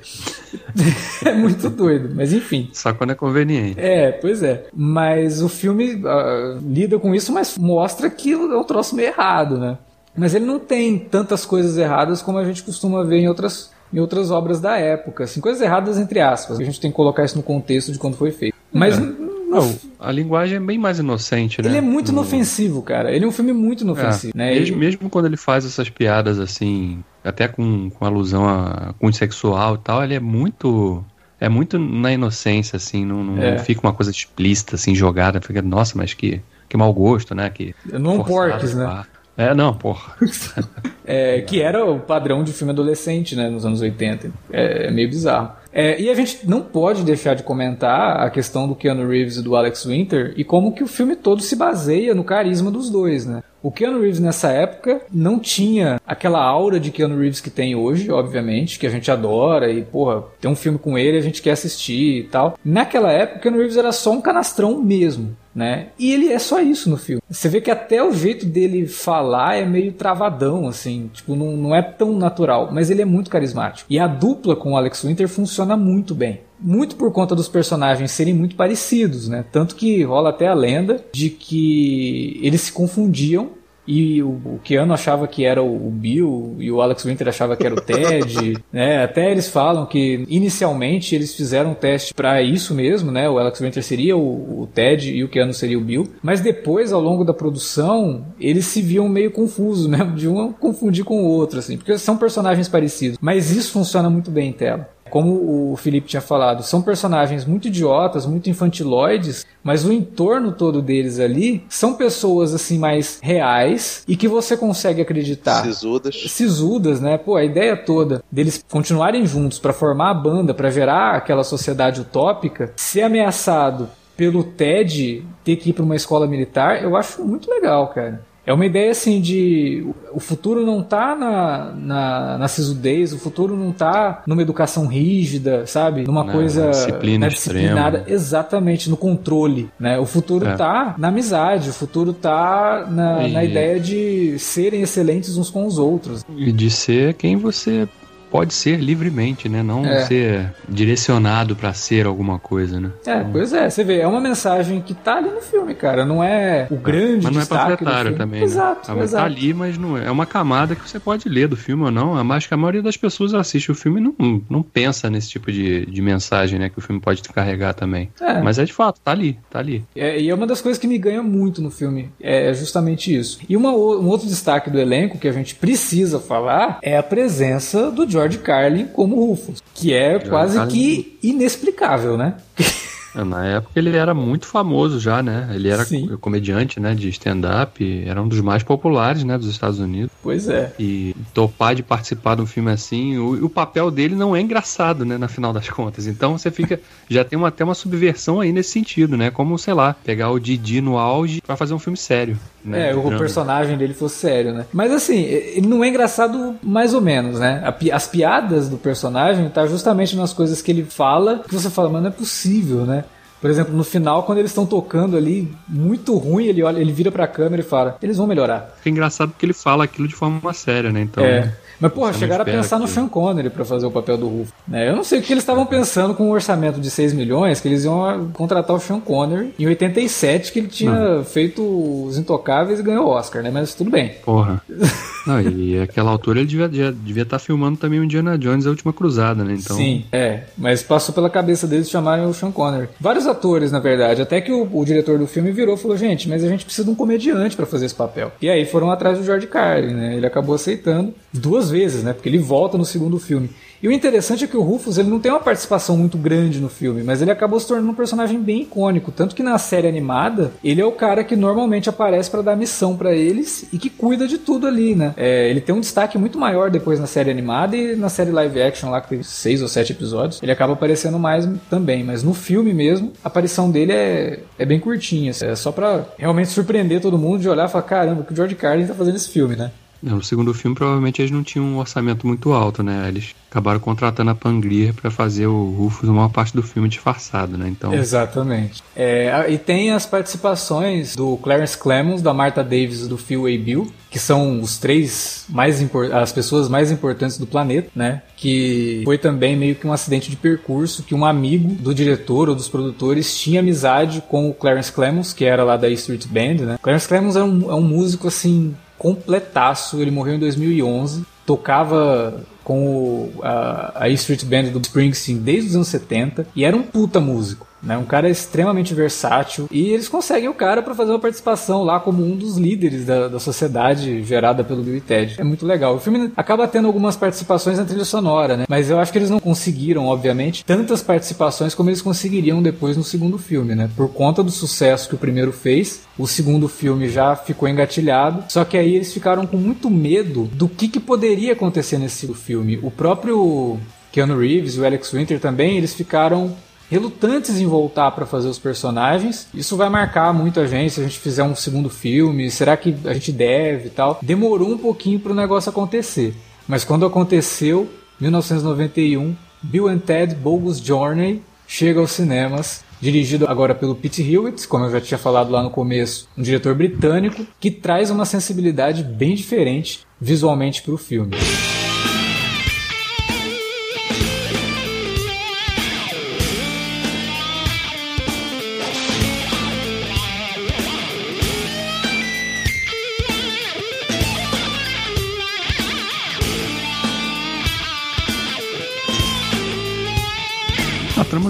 S1: é muito doido, mas enfim.
S2: Só quando é conveniente.
S1: É, pois é. Mas o filme uh, lida com isso, mas mostra que é um troço meio errado, né? Mas ele não tem tantas coisas erradas como a gente costuma ver em outras, em outras obras da época. Assim, coisas erradas entre aspas. A gente tem que colocar isso no contexto de quando foi feito. Mas. É.
S2: Não, a linguagem é bem mais inocente, né?
S1: Ele é muito inofensivo, cara. Ele é um filme muito inofensivo. É, né?
S2: mesmo, ele... mesmo quando ele faz essas piadas assim, até com, com alusão a cunho sexual e tal, ele é muito é muito na inocência, assim, não, não é. fica uma coisa explícita, assim, jogada. Fica, nossa, mas que, que mau gosto, né? Que
S1: não porques, né?
S2: É, não, porra.
S1: é, que era o padrão de filme adolescente, né, nos anos 80. É, é meio bizarro. É, e a gente não pode deixar de comentar a questão do Keanu Reeves e do Alex Winter e como que o filme todo se baseia no carisma dos dois, né? O Keanu Reeves nessa época não tinha aquela aura de Keanu Reeves que tem hoje, obviamente, que a gente adora e, porra, tem um filme com ele a gente quer assistir e tal. Naquela época, o Keanu Reeves era só um canastrão mesmo. Né? E ele é só isso no filme. Você vê que até o jeito dele falar é meio travadão, assim, tipo, não, não é tão natural, mas ele é muito carismático. E a dupla com o Alex Winter funciona muito bem muito por conta dos personagens serem muito parecidos, né? Tanto que rola até a lenda de que eles se confundiam e o, o Keanu achava que era o, Bill e o Alex Winter achava que era o Ted, né? Até eles falam que inicialmente eles fizeram um teste para isso mesmo, né? O Alex Winter seria o, o, Ted e o Keanu seria o Bill, mas depois ao longo da produção eles se viam meio confusos mesmo de um confundir com o outro assim, porque são personagens parecidos, mas isso funciona muito bem em tela. Como o Felipe tinha falado, são personagens muito idiotas, muito infantiloides, mas o entorno todo deles ali são pessoas assim mais reais e que você consegue acreditar.
S3: Sisudas.
S1: Sisudas, né? Pô, a ideia toda deles continuarem juntos para formar a banda, para gerar aquela sociedade utópica, ser ameaçado pelo Ted ter que ir para uma escola militar, eu acho muito legal, cara. É uma ideia assim de o futuro não está na, na, na sisudez, o futuro não está numa educação rígida, sabe? Numa coisa
S2: disciplina né, disciplinada,
S1: extrema. exatamente, no controle. Né? O futuro está é. na amizade, o futuro está na, e... na ideia de serem excelentes uns com os outros.
S2: E de ser quem você pode ser livremente, né? Não é. ser direcionado para ser alguma coisa, né?
S1: É, então... pois é. Você vê, é uma mensagem que tá ali no filme, cara. Não é o grande
S2: Mas não é
S1: panfletário
S2: também?
S1: Exato,
S2: né?
S1: exato.
S2: Tá ali, mas não é. É uma camada que você pode ler do filme ou não. Mas que a maioria das pessoas assiste o filme e não, não pensa nesse tipo de, de mensagem, né? Que o filme pode te carregar também. É. Mas é de fato, tá ali, tá ali.
S1: É, e é uma das coisas que me ganha muito no filme. É justamente isso. E uma, um outro destaque do elenco que a gente precisa falar é a presença do George Carlin como Rufus, que é George quase Carlin. que inexplicável, né?
S2: É, na época ele era muito famoso já, né? Ele era Sim. comediante, né, de stand-up, era um dos mais populares, né, dos Estados Unidos.
S1: Pois é.
S2: E topar de participar de um filme assim, o, o papel dele não é engraçado, né, na final das contas. Então você fica, já tem uma, até uma subversão aí nesse sentido, né? Como, sei lá, pegar o Didi no auge para fazer um filme sério. Né,
S1: é, o drama. personagem dele fosse sério, né? Mas assim, ele não é engraçado mais ou menos, né? As piadas do personagem tá justamente nas coisas que ele fala que você fala, mas não é possível, né? Por exemplo, no final, quando eles estão tocando ali, muito ruim, ele olha, ele vira pra câmera e fala, eles vão melhorar.
S2: É engraçado porque ele fala aquilo de forma séria, né? Então.
S1: É. Mas, porra, chegaram a pensar que... no Sean Connery pra fazer o papel do Rufo. Né? Eu não sei o que eles estavam pensando com um orçamento de 6 milhões, que eles iam contratar o Sean Connery em 87, que ele tinha não. feito Os Intocáveis e ganhou o Oscar, né? Mas tudo bem.
S2: Porra. não, e aquela altura ele devia, devia, devia estar tá filmando também o Indiana Jones, A Última Cruzada, né? Então...
S1: Sim, é. Mas passou pela cabeça deles chamarem o Sean Connery. Vários atores, na verdade. Até que o, o diretor do filme virou e falou, gente, mas a gente precisa de um comediante para fazer esse papel. E aí foram atrás do George Carlin, né? Ele acabou aceitando. Duas vezes, né? Porque ele volta no segundo filme. E o interessante é que o Rufus ele não tem uma participação muito grande no filme, mas ele acabou se tornando um personagem bem icônico. Tanto que na série animada, ele é o cara que normalmente aparece para dar missão para eles e que cuida de tudo ali, né? É, ele tem um destaque muito maior depois na série animada e na série live action lá, que tem seis ou sete episódios, ele acaba aparecendo mais também. Mas no filme mesmo, a aparição dele é, é bem curtinha. É só para realmente surpreender todo mundo de olhar e falar: caramba, que o George Carlin tá fazendo esse filme, né?
S2: No segundo filme, provavelmente eles não tinham um orçamento muito alto, né? Eles acabaram contratando a Panglir para fazer o Rufus uma parte do filme disfarçado, né? Então...
S1: Exatamente. É, e tem as participações do Clarence Clemons, da Martha Davis do Phil A. Bill, que são os três mais as pessoas mais importantes do planeta, né? Que foi também meio que um acidente de percurso que um amigo do diretor ou dos produtores tinha amizade com o Clarence Clemons, que era lá da Street Band, né? Clarence Clemons é um, é um músico assim completaço. Ele morreu em 2011. Tocava com o, a, a Street Band do Springsteen desde os anos 70 e era um puta músico. Né? Um cara extremamente versátil e eles conseguem o cara para fazer uma participação lá como um dos líderes da, da sociedade gerada pelo Bill e Ted. É muito legal. O filme acaba tendo algumas participações na trilha sonora, né? Mas eu acho que eles não conseguiram, obviamente, tantas participações como eles conseguiriam depois no segundo filme, né? Por conta do sucesso que o primeiro fez, o segundo filme já ficou engatilhado. Só que aí eles ficaram com muito medo do que, que poderia acontecer nesse filme. O próprio Keanu Reeves e o Alex Winter também, eles ficaram relutantes em voltar para fazer os personagens. Isso vai marcar muito a gente se a gente fizer um segundo filme. Será que a gente deve e tal? Demorou um pouquinho para o negócio acontecer. Mas quando aconteceu, 1991, Bill and Ted Bogus Journey chega aos cinemas, dirigido agora pelo Pete Hewitt, como eu já tinha falado lá no começo, um diretor britânico que traz uma sensibilidade bem diferente visualmente para o filme.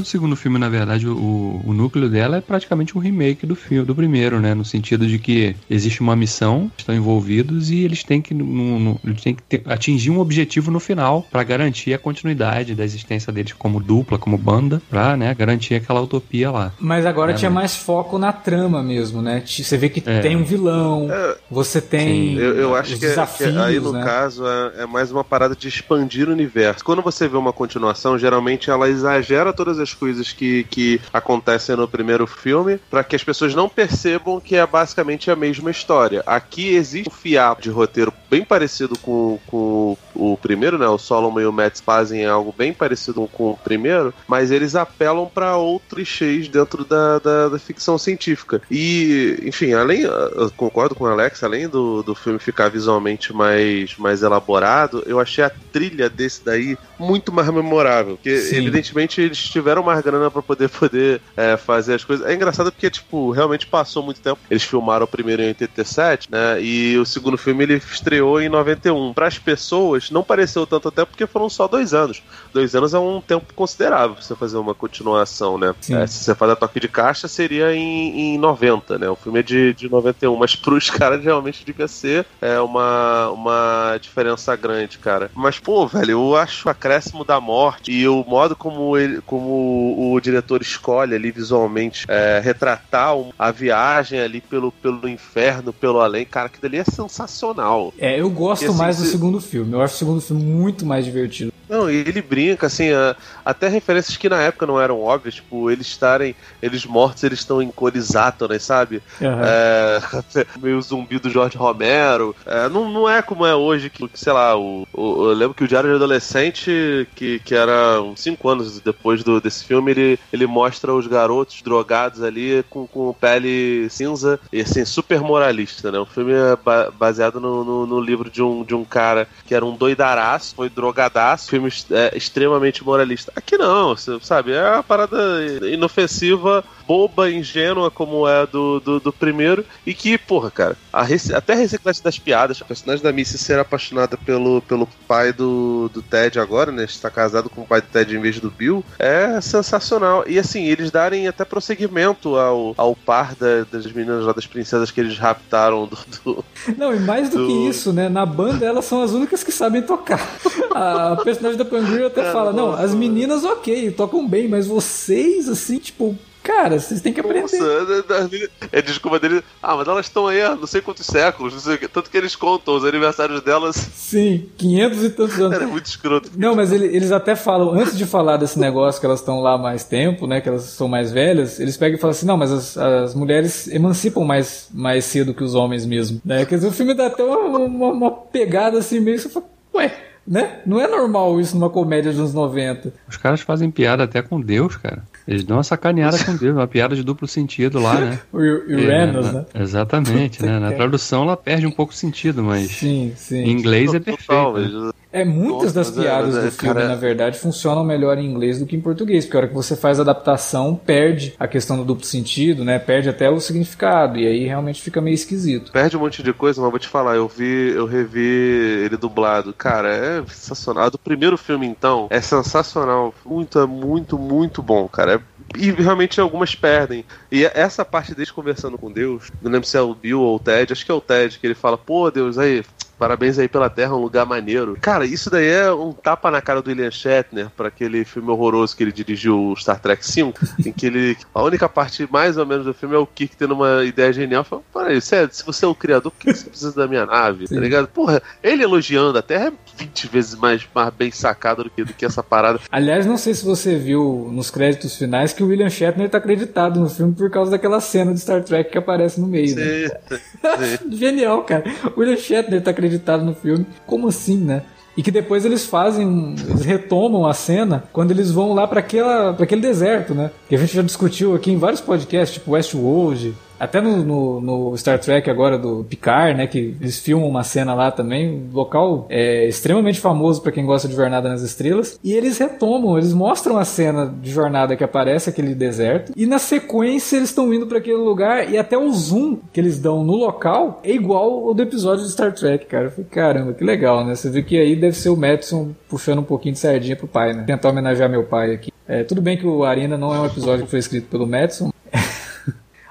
S2: Segundo filme, na verdade, o, o núcleo dela é praticamente um remake do filme, do primeiro, né? No sentido de que existe uma missão, estão envolvidos e eles têm que, no, no, eles têm que ter, atingir um objetivo no final para garantir a continuidade da existência deles como dupla, como banda, pra né, garantir aquela utopia lá.
S1: Mas agora é, tinha mas... mais foco na trama mesmo, né? Você vê que é. tem um vilão, é. você tem.
S3: Eu, eu, acho que, é, desafios, que, aí no né? caso é, é mais uma parada de expandir o universo. Quando você vê uma continuação, geralmente ela exagera todas todas as coisas que, que acontecem no primeiro filme para que as pessoas não percebam que é basicamente a mesma história. Aqui existe um fiapo de roteiro bem parecido com, com o primeiro, né? O Solomon e o Matt fazem algo bem parecido com o primeiro, mas eles apelam para outros clichês dentro da, da, da, ficção científica. E, enfim, além, eu concordo com o Alex, além do, do filme ficar visualmente mais, mais elaborado, eu achei a trilha desse daí muito mais memorável. Porque, Sim. evidentemente, eles tiveram mais grana para poder poder é, fazer as coisas. É engraçado porque, tipo, realmente passou muito tempo. Eles filmaram o primeiro em 87, né? E o segundo filme ele estreou em 91. Para as pessoas, não pareceu tanto tempo porque foram só dois anos. Dois anos é um tempo considerável pra você fazer uma continuação, né? É, se você faz a toque de caixa, seria em, em 90, né? O filme é de, de 91, mas pros caras realmente devia ser é, uma, uma diferença grande, cara. Mas, pô, velho, eu acho o acréscimo da morte e o modo como ele. Como o diretor escolhe ali visualmente é, retratar a viagem ali pelo, pelo inferno, pelo além, cara, que dali é sensacional.
S1: É, eu gosto assim, mais do se... segundo filme. Eu acho o segundo filme muito mais divertido.
S3: Não, e ele brinca, assim, a, até referências que na época não eram óbvias, tipo, eles estarem, eles mortos, eles estão em cores átonas, sabe? Uhum. É, meio zumbi do Jorge Romero. É, não, não é como é hoje, que, sei lá, o, o, eu lembro que o Diário de Adolescente, que, que era uns 5 anos depois do, desse filme, ele, ele mostra os garotos drogados ali com, com pele cinza e, assim, super moralista, né? O filme é ba baseado no, no, no livro de um, de um cara que era um doidaraço, foi drogadaço, filme é, extremamente moralista. Aqui não, você sabe? É uma parada inofensiva, boba, ingênua, como é do, do, do primeiro. E que, porra, cara, a rec... até a reciclagem das piadas, a personagem da Missy ser apaixonada pelo, pelo pai do, do Ted agora, né? Está casado com o pai do Ted em vez do Bill, é sensacional. E assim, eles darem até prosseguimento ao, ao par da, das meninas lá, das princesas que eles raptaram do. do
S1: não, e mais do, do, que isso, né? Na banda elas são as únicas que sabem tocar. A personagem da Pangrew até é, fala: não, as meninas ok, tocam bem, mas vocês, assim, tipo, Cara, vocês têm que aprender. Nossa,
S3: é desculpa dele. Ah, mas elas estão aí há não sei quantos séculos, não sei, tanto que eles contam os aniversários delas.
S1: Sim, 500 e tantos anos.
S3: Era muito escroto.
S1: Não, mas ele, eles até falam, antes de falar desse negócio que elas estão lá há mais tempo, né, que elas são mais velhas, eles pegam e falam assim: não, mas as, as mulheres emancipam mais, mais cedo que os homens mesmo. Né? Quer dizer, o filme dá até uma, uma, uma pegada assim meio. Você fala, ué né? Não é normal isso numa comédia dos anos 90.
S2: Os caras fazem piada até com Deus, cara. Eles dão uma sacaneada com Deus, uma piada de duplo sentido lá, né?
S1: o Uranus, é, né?
S2: Exatamente, né? Na tradução ela perde um pouco o sentido, mas sim, sim. em inglês é perfeito. Né?
S1: É, muitas Nossa, das é, piadas é, do filme, cara... na verdade, funcionam melhor em inglês do que em português, porque a hora que você faz a adaptação, perde a questão do duplo sentido, né? Perde até o significado, e aí realmente fica meio esquisito.
S3: Perde um monte de coisa, mas vou te falar, eu vi, eu revi ele dublado. Cara, é sensacional. A do primeiro filme, então, é sensacional. Muito, muito, muito bom, cara. É e realmente algumas perdem. E essa parte deles conversando com Deus, não lembro se é o Bill ou o Ted, acho que é o Ted, que ele fala, pô, Deus, aí, Parabéns aí pela Terra, um lugar maneiro. Cara, isso daí é um tapa na cara do William Shatner para aquele filme horroroso que ele dirigiu, Star Trek 5, em que ele. A única parte mais ou menos do filme é o Kirk tendo uma ideia genial. Fala, peraí, sério, se você é o criador, por que você precisa da minha nave? Tá Sim. Tá ligado? Porra, ele elogiando a Terra é 20 vezes mais, mais bem sacado do que, do que essa parada.
S1: Aliás, não sei se você viu nos créditos finais que o William Shatner tá acreditado no filme por causa daquela cena de Star Trek que aparece no meio. Sim, né? Sim. Genial, cara. O William Shatner tá acreditado acreditado no filme. Como assim, né? E que depois eles fazem, eles retomam a cena quando eles vão lá para aquele deserto, né? Que a gente já discutiu aqui em vários podcasts, tipo Westworld, até no, no, no, Star Trek agora do Picard, né? Que eles filmam uma cena lá também. Um local é extremamente famoso para quem gosta de Jornada nas Estrelas. E eles retomam, eles mostram a cena de jornada que aparece aquele deserto. E na sequência eles estão indo para aquele lugar. E até o zoom que eles dão no local é igual ao do episódio de Star Trek, cara. Eu falei, caramba, que legal, né? Você vê que aí deve ser o Madison puxando um pouquinho de sardinha pro pai, né? Tentar homenagear meu pai aqui. É, tudo bem que o Arena não é um episódio que foi escrito pelo Madison.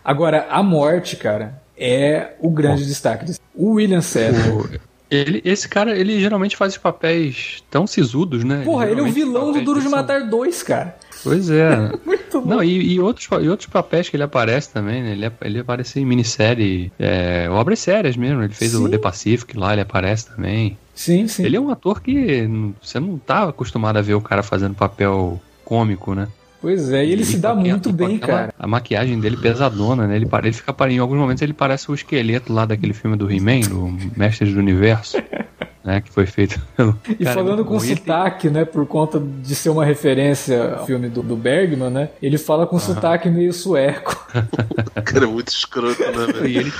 S1: Agora, a morte, cara, é o grande Bom. destaque. O William Sadler.
S2: Ele, esse cara, ele geralmente faz papéis tão sisudos, né?
S1: Porra, ele é o vilão do Duro de Matar 2, cara.
S2: Pois é. Muito bom. Não, e, e, outros, e outros papéis que ele aparece também, né? Ele, ele aparece em minissérie, é, obras sérias mesmo. Ele fez sim. o The Pacific lá, ele aparece também.
S1: Sim, sim.
S2: Ele é um ator que você não tá acostumado a ver o cara fazendo papel cômico, né?
S1: Pois é, e ele, se dá muito bem, aquela, cara.
S2: A maquiagem dele pesadona, né? Ele, ele fica, em alguns momentos ele parece o esqueleto lá daquele filme do He-Man, do Mestres do Universo. né, que foi feito pelo.
S1: E cara, falando com sotaque, né, por conta de ser uma referência ao filme do, do Bergman, né, ele fala com sotaque meio sueco.
S3: cara, é muito escroto, né, velho?
S2: E ele,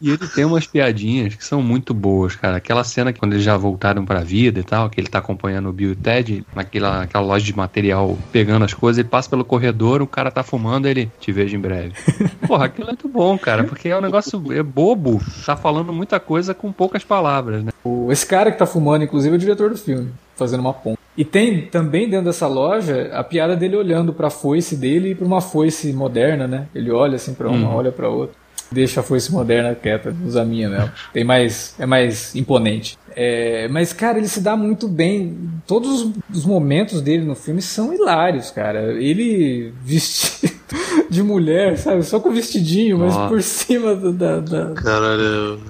S2: e ele tem umas piadinhas que são muito boas, cara. Aquela cena que quando eles já voltaram pra vida e tal, que ele tá acompanhando o Bill e Ted naquela, naquela loja de material pegando as coisas, ele passa pelo corredor, o cara tá fumando, ele te vejo em breve. Porra, aquilo é muito bom, cara, porque é um negócio é bobo, tá falando muita coisa com poucas palavras, né?
S1: Esse cara que tá fumando, inclusive, é o diretor do filme, fazendo uma ponta. E tem também dentro dessa loja a piada dele olhando pra foice dele e pra uma foice moderna, né? Ele olha assim pra uma, uhum. olha pra outra. Deixa a foice moderna quieta, usa a minha mesmo. Tem mais, é mais imponente. É, mas, cara, ele se dá muito bem. Todos os momentos dele no filme são hilários, cara. Ele vestido de mulher, sabe? Só com vestidinho, mas por cima da. da...
S3: Caralho.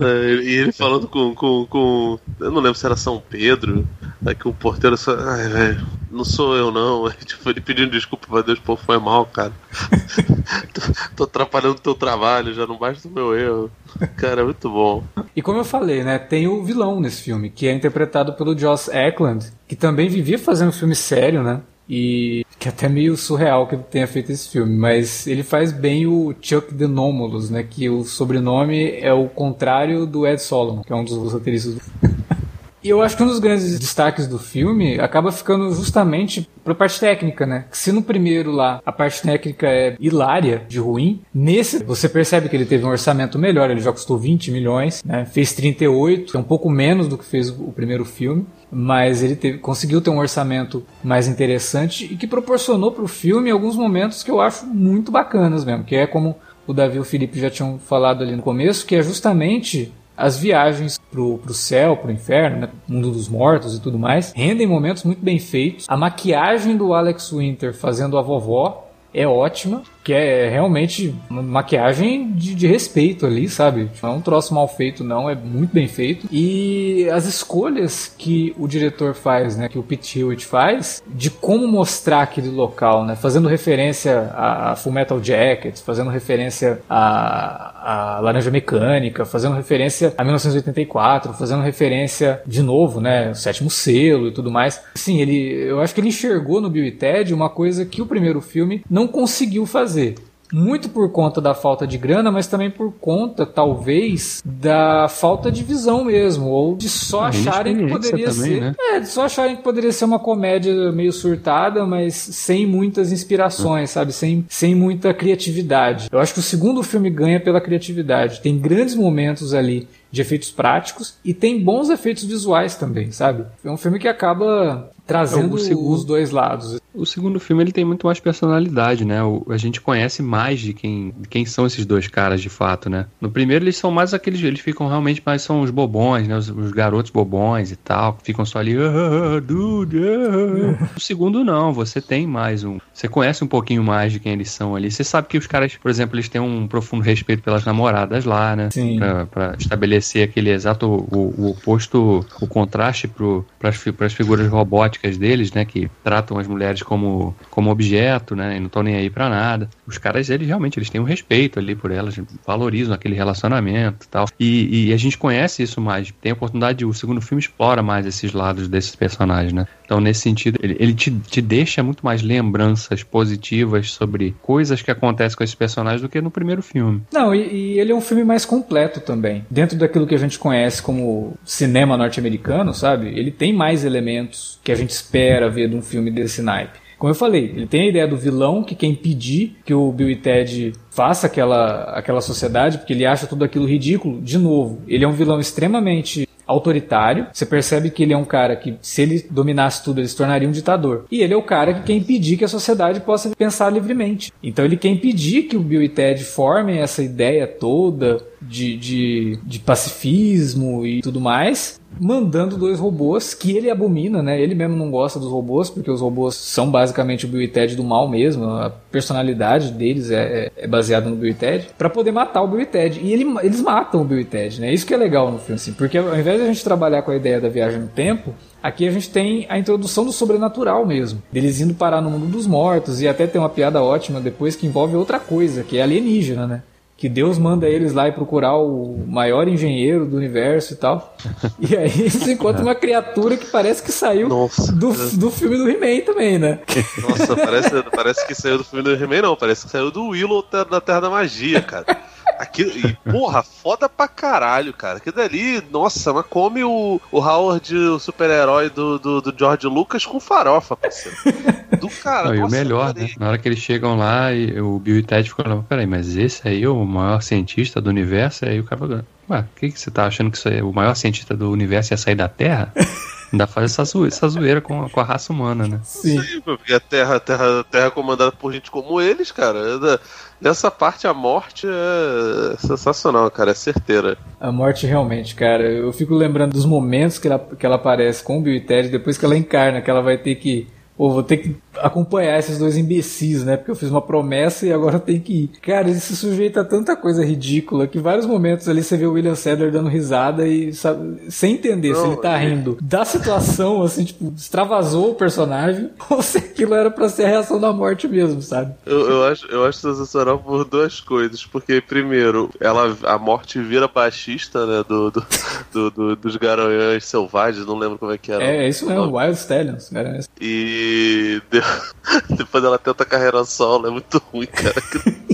S3: É, e ele falando com, com, com, Eu não lembro se era São Pedro. Aí que o porteiro só. Ai, velho, não sou eu não. Tipo, ele pedindo desculpa pra Deus, pô, foi mal, cara. tô, tô atrapalhando teu trabalho, já não basta o meu erro. Cara, é muito bom.
S1: E como eu falei, né, tem o vilão nesse filme, que é interpretado pelo Joss Eklund, que também vivia fazendo filme sério, né? E que é até meio surreal que ele tenha feito esse filme, mas ele faz bem o Chuck Denomulus, né? Que o sobrenome é o contrário do Ed Solomon, que é um dos roteiristas do E eu acho que um dos grandes destaques do filme acaba ficando justamente pra parte técnica, né? Que se no primeiro lá a parte técnica é hilária, de ruim, nesse você percebe que ele teve um orçamento melhor, ele já custou 20 milhões, né? Fez 38, é um pouco menos do que fez o primeiro filme mas ele teve, conseguiu ter um orçamento mais interessante e que proporcionou para o filme alguns momentos que eu acho muito bacanas mesmo, que é como o Davi e o Felipe já tinham falado ali no começo, que é justamente as viagens pro, pro céu, pro inferno, né? mundo dos mortos e tudo mais, rendem momentos muito bem feitos. A maquiagem do Alex Winter fazendo a vovó é ótima que é realmente maquiagem de, de, respeito ali, sabe? Não é um troço mal feito, não, é muito bem feito. E as escolhas que o diretor faz, né, que o Pete Hewitt faz, de como mostrar aquele local, né, fazendo referência a Full Metal Jacket, fazendo referência a, a Laranja Mecânica, fazendo referência a 1984, fazendo referência de novo, né, o Sétimo Selo e tudo mais. Sim, ele, eu acho que ele enxergou no Bill e Ted uma coisa que o primeiro filme não conseguiu fazer fazer. Muito por conta da falta de grana, mas também por conta, talvez, da falta de visão mesmo. Ou de só acharem que poderia também, ser. Né? É, de só acharem que poderia ser uma comédia meio surtada, mas sem muitas inspirações, hum. sabe? Sem, sem muita criatividade. Eu acho que o segundo filme ganha pela criatividade. Tem grandes momentos ali de efeitos práticos e tem bons efeitos visuais também, sabe? É um filme que acaba trazendo é, os dois lados.
S2: O segundo filme ele tem muito mais personalidade, né? O, a gente conhece mais de quem, quem são esses dois caras de fato, né? No primeiro eles são mais aqueles, eles ficam realmente mais são os bobões, né? Os, os garotos bobões e tal, que ficam só ali, ah, dude, ah. O segundo não, você tem mais um, você conhece um pouquinho mais de quem eles são ali. Você sabe que os caras, por exemplo, eles têm um profundo respeito pelas namoradas lá, né?
S1: Sim.
S2: Pra, pra estabelecer aquele exato o, o oposto, o contraste para as figuras robóticas deles, né? Que tratam as mulheres como, como objeto, né? E não estão nem aí para nada. Os caras, eles realmente eles têm um respeito ali por elas, valorizam aquele relacionamento e tal. E, e a gente conhece isso mais. Tem a oportunidade, o segundo filme explora mais esses lados desses personagens, né? Então, nesse sentido, ele, ele te, te deixa muito mais lembranças positivas sobre coisas que acontecem com esses personagens do que no primeiro filme.
S1: Não, e, e ele é um filme mais completo também. Dentro daquilo que a gente conhece como cinema norte-americano, sabe? Ele tem mais elementos que a gente espera ver de um filme desse naipe. Como eu falei, ele tem a ideia do vilão que quer impedir que o Bill e Ted faça aquela, aquela sociedade, porque ele acha tudo aquilo ridículo. De novo, ele é um vilão extremamente autoritário. Você percebe que ele é um cara que, se ele dominasse tudo, ele se tornaria um ditador. E ele é o cara que quer impedir que a sociedade possa pensar livremente. Então ele quer impedir que o Bill e Ted formem essa ideia toda de, de, de pacifismo e tudo mais, mandando dois robôs que ele abomina, né? Ele mesmo não gosta dos robôs, porque os robôs são basicamente o Bill e Ted do mal mesmo. A personalidade deles é, é, é baseada no Bill e Ted, para poder matar o Bill e Ted. E ele, eles matam o Bill e Ted, né? Isso que é legal no filme, assim, porque ao invés de a gente trabalhar com a ideia da viagem no tempo, Aqui a gente tem a introdução do sobrenatural mesmo. Deles indo parar no mundo dos mortos e até tem uma piada ótima depois que envolve outra coisa, que é alienígena, né? Que Deus manda eles lá e procurar o maior engenheiro do universo e tal. E aí eles encontram uma criatura que parece que saiu do, do filme do He-Man também, né?
S3: Nossa, parece, parece que saiu do filme do He-Man, não. Parece que saiu do Willow da Terra da Magia, cara. Aquilo, e, porra, foda pra caralho, cara. Aquilo dali, nossa, mas come o, o Howard, o super-herói do, do, do, George Lucas, com farofa, parceiro. Do cara.
S2: Não, e o melhor, né? Na hora que eles chegam lá, e o Bill e Ted ficam lá, peraí, mas esse aí é o maior cientista do universo? Aí o cara fala, ué, o que, que você tá achando que isso é o maior cientista do universo ia sair da Terra? Ainda faz essa, zoeira, essa zoeira com, a, com a raça humana, né?
S3: Sim. Sim, porque a Terra, terra, terra comandada por gente como eles, cara. Nessa parte, a morte é sensacional, cara. É certeira.
S1: A morte, realmente, cara. Eu fico lembrando dos momentos que ela, que ela aparece com o Bill e Ted, depois que ela encarna, que ela vai ter que Pô, vou ter que acompanhar esses dois imbecis, né? Porque eu fiz uma promessa e agora tenho que ir. Cara, ele se sujeita a tanta coisa ridícula que vários momentos ali você vê o William Sadler dando risada e sabe, sem entender Não, se ele tá é... rindo da situação, assim, tipo, extravasou o personagem ou se aquilo era pra ser a reação da morte mesmo, sabe?
S3: Eu, eu acho, eu acho sensacional por duas coisas. Porque, primeiro, ela, a morte vira baixista, né? Do, do, do, do dos garanhões selvagens, não lembro como é que era.
S1: É, é isso mesmo, Wild Stallions. Garanhões.
S3: E depois ela tenta carreira solo, é muito ruim, cara.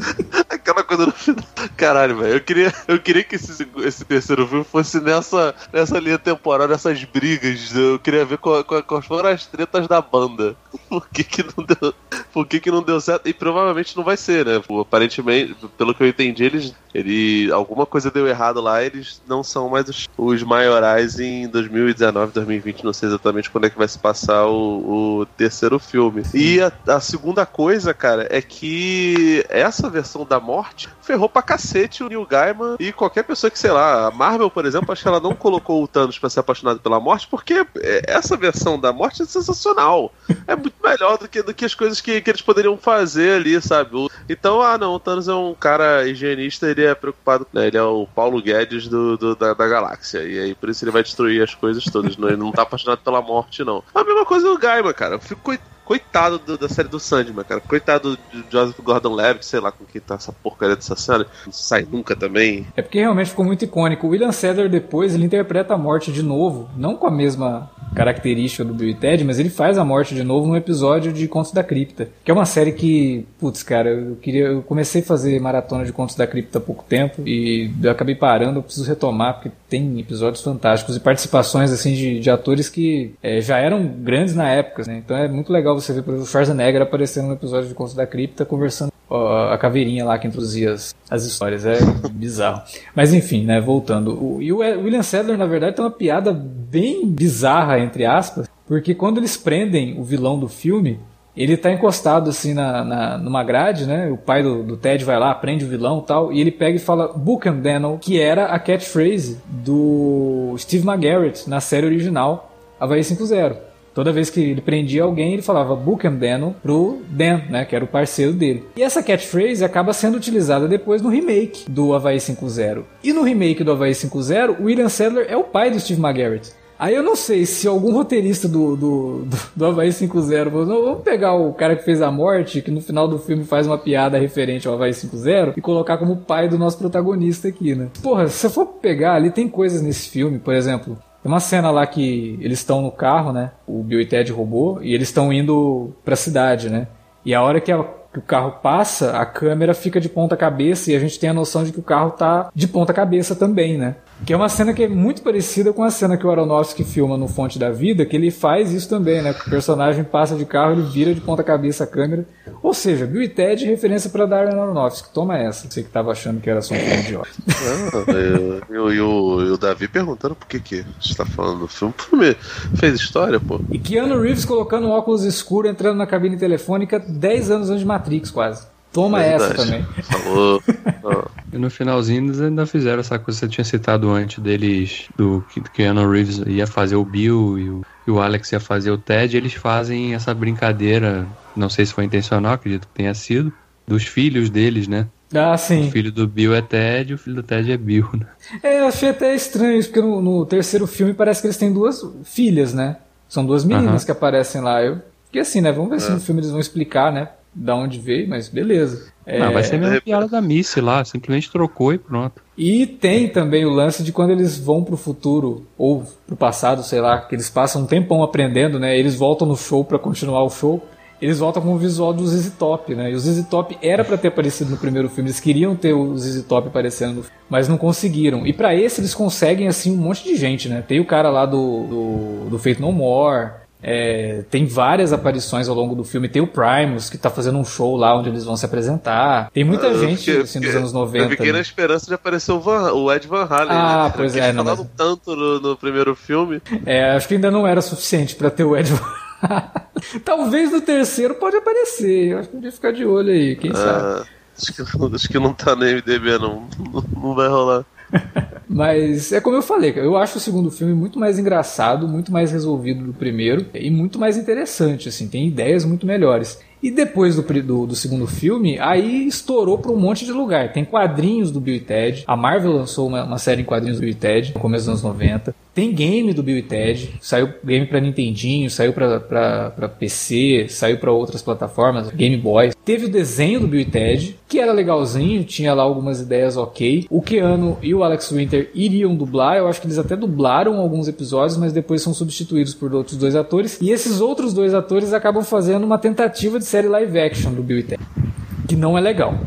S3: Aquela coisa no final Caralho, velho. Eu queria, eu queria que esse, esse terceiro filme fosse nessa, nessa linha temporal, nessas brigas. Eu queria ver quais qual foram as tretas da banda. Por que, que não deu. Por que, que não deu certo? E provavelmente não vai ser, né? Aparentemente, pelo que eu entendi, eles. Ele, alguma coisa deu errado lá, eles não são mais os, os maiorais em 2019, 2020, não sei exatamente quando é que vai se passar o, o terceiro filme. E a, a segunda coisa, cara, é que essa versão da morte ferrou pra cacete o Neil Gaiman e qualquer pessoa que, sei lá, a Marvel, por exemplo, acho que ela não colocou o Thanos pra ser apaixonado pela morte, porque é, essa versão da morte é sensacional. É muito melhor do que, do que as coisas que, que eles poderiam fazer ali, sabe? Então, ah, não, o Thanos é um cara higienista, ele é preocupado, né? Ele é o Paulo Guedes do, do da, da, galáxia. E aí, por isso ele vai destruir as coisas todas. Não, ele não tá apaixonado pela morte, não. A mesma coisa do Gaiman, cara. Eu fico coitado do, da série do Sandman, cara. Coitado de Joseph Gordon-Levitt, sei lá com quem tá essa porcaria dessa série. Não sai nunca também.
S1: É porque realmente ficou muito icônico. O William Sadler depois, ele interpreta a morte de novo, não com a mesma característica do Bill e Ted, mas ele faz a morte de novo num episódio de Contos da Cripta, que é uma série que, putz, cara, eu queria, eu comecei a fazer maratona de Contos da Cripta há pouco tempo e eu acabei parando, eu preciso retomar porque tem episódios fantásticos e participações assim de, de atores que é, já eram grandes na época, né? Então é muito legal você ver, por exemplo, o Schwarzenegger aparecendo no episódio de Contos da Cripta conversando a caveirinha lá que introduzia as, as histórias. É bizarro. Mas enfim, né? Voltando. O, e o William Sadler, na verdade, tem uma piada bem bizarra, entre aspas, porque quando eles prendem o vilão do filme, ele tá encostado assim na, na, numa grade, né? O pai do, do, Ted vai lá, prende o vilão e tal, e ele pega e fala Book and Daniel, que era a catchphrase do Steve McGarrett na série original Havaí 5-0. Toda vez que ele prendia alguém, ele falava Book and Dan pro Dan, né, que era o parceiro dele. E essa catchphrase acaba sendo utilizada depois no remake do Havaí 5.0. E no remake do Havaí 5.0, o William Sadler é o pai do Steve McGarrett. Aí eu não sei se algum roteirista do, do, do, do Havaí 5.0 falou, vamos pegar o cara que fez a morte, que no final do filme faz uma piada referente ao Havaí 5.0 e colocar como pai do nosso protagonista aqui, né? Porra, se você for pegar, ali tem coisas nesse filme, por exemplo, tem uma cena lá que eles estão no carro, né? O Bill e Ted roubou e eles estão indo pra cidade, né? E a hora que, a, que, o carro passa, a câmera fica de ponta cabeça e a gente tem a noção de que o carro tá de ponta cabeça também, né? Que é uma cena que é muito parecida com a cena que o Aronofsky filma no Fonte da Vida, que ele faz isso também, né? O personagem passa de carro, ele vira de ponta cabeça a câmera. Ou seja, Bill e Ted referência para Darren Aronofsky. Toma essa, você que tava achando que era só um filme idiota.
S3: Ah, e, o, Davi perguntando por que que você tá falando do filme. Pô, fez história, pô.
S1: E Keanu Reeves colocando um óculos escuro, entrando na cabine telefônica 10 anos antes de Matrix, quase. Toma Verdade. essa também. Falou.
S2: e no finalzinho eles ainda fizeram essa coisa que você tinha citado antes deles, do que Keanu Reeves ia fazer o Bill e o, e o Alex ia fazer o Ted. Eles fazem essa brincadeira, não sei se foi intencional, acredito que tenha sido, dos filhos deles, né?
S1: Ah, sim.
S2: O filho do Bill é Ted, o filho do Ted é Bill, né?
S1: É, eu achei até estranho isso, porque no, no terceiro filme parece que eles têm duas filhas, né? São duas meninas uh -huh. que aparecem lá. Eu, porque assim, né? Vamos ver é. se no filme eles vão explicar, né? Da onde veio, mas beleza.
S2: É... Não, vai ser a mesma piada da Missy lá, simplesmente trocou e pronto.
S1: E tem também o lance de quando eles vão pro futuro, ou pro passado, sei lá, que eles passam um tempão aprendendo, né? Eles voltam no show para continuar o show. Eles voltam com o visual do ZZ Top, né? E o ZZ Top era para ter aparecido no primeiro filme, eles queriam ter o ZZ Top aparecendo no filme, mas não conseguiram. E para esse eles conseguem, assim, um monte de gente, né? Tem o cara lá do, do, do Fate No More, é, tem várias aparições ao longo do filme. Tem o Primus, que tá fazendo um show lá onde eles vão se apresentar. Tem muita eu gente fiquei, assim, dos anos 90. Eu
S3: fiquei na esperança de aparecer o, Van, o Ed Van Halen.
S1: Ah, né? pois é.
S3: Não, mas... tanto no, no, primeiro filme.
S1: É, acho que ainda não era suficiente para ter o Ed Van Talvez no terceiro pode aparecer. Eu acho que podia ficar de olho aí, quem ah, sabe.
S3: Acho que, acho que não tá no MDB, não. Não, não vai rolar.
S1: Mas é como eu falei, eu acho o segundo filme muito mais engraçado, muito mais resolvido do primeiro e muito mais interessante, assim, tem ideias muito melhores. E depois do, do, do, segundo filme, aí estourou para um monte de lugar. Tem quadrinhos do Bill e Ted. A Marvel lançou uma, uma, série em quadrinhos do Bill e Ted no começo dos anos 90. Tem game do Bill e Ted. Saiu game para Nintendinho, saiu para PC, saiu para outras plataformas, Game Boy. Teve o desenho do Bill e Ted, que era legalzinho, tinha lá algumas ideias ok. O Keanu e o Alex Winter iriam dublar. Eu acho que eles até dublaram alguns episódios, mas depois são substituídos por outros dois atores. E esses outros dois atores acabam fazendo uma tentativa de série live action do Bill e Ted, que não é legal.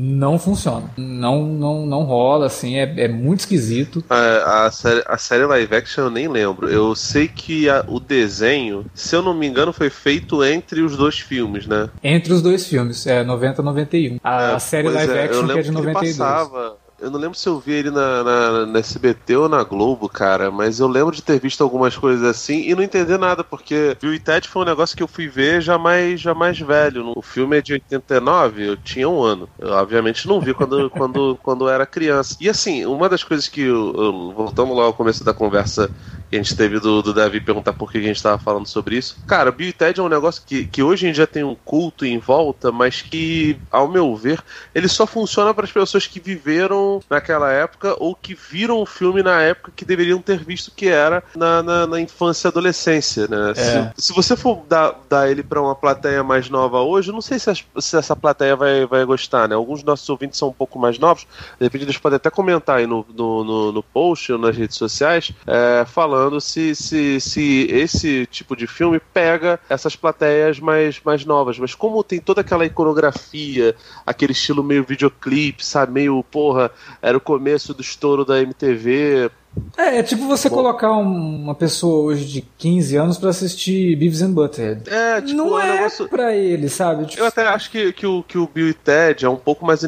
S1: Não funciona. Não, não, não rola, assim, é, é muito esquisito.
S3: A, a, série, a série live action eu nem lembro. Eu sei que a, o desenho, se eu não me engano, foi feito entre os dois filmes, né?
S1: Entre os dois filmes, é 90 91. A, é, a série live é, action que é de 92. Que passava,
S3: eu não lembro se eu vi ele na, na, na, SBT ou na Globo, cara, mas eu lembro de ter visto algumas coisas assim e não entender nada, porque Bill e Ted foi um negócio que eu fui ver já mais, já mais velho. O filme é de 89, eu tinha um ano. Eu, obviamente, não vi quando, quando, quando era criança. E assim, uma das coisas que, eu, eu, voltamos lá ao começo da conversa a gente teve do, do Davi perguntar por que a gente estava falando sobre isso. Cara, Bill e Ted é um negócio que, que hoje em dia tem um culto em volta, mas que, ao meu ver, ele só funciona para as pessoas que viveram naquela época ou que viram o filme na época que deveriam ter visto que era na, na, na infância e adolescência, né? É. Se, se, você for dar, dar ele para uma plateia mais nova hoje, eu não sei se, as, se, essa plateia vai, vai gostar, né? Alguns dos nossos ouvintes são um pouco mais novos, de repente eles podem até comentar aí no, no, no, no post ou nas redes sociais, é, falando falando se, se, se esse tipo de filme pega essas plateias mais, mais novas. Mas como tem toda aquela iconografia, aquele estilo meio videoclipe, sabe? Meio, porra, era o começo do estouro da MTV,
S1: é, é tipo você Bom. colocar uma pessoa hoje de 15 anos para assistir Beavis and Butthead.
S3: É, tipo,
S1: não é, um negócio... pra ele, sabe?
S3: Tipo... Eu até acho que, que, o, que o Bill e Ted é um pouco mais,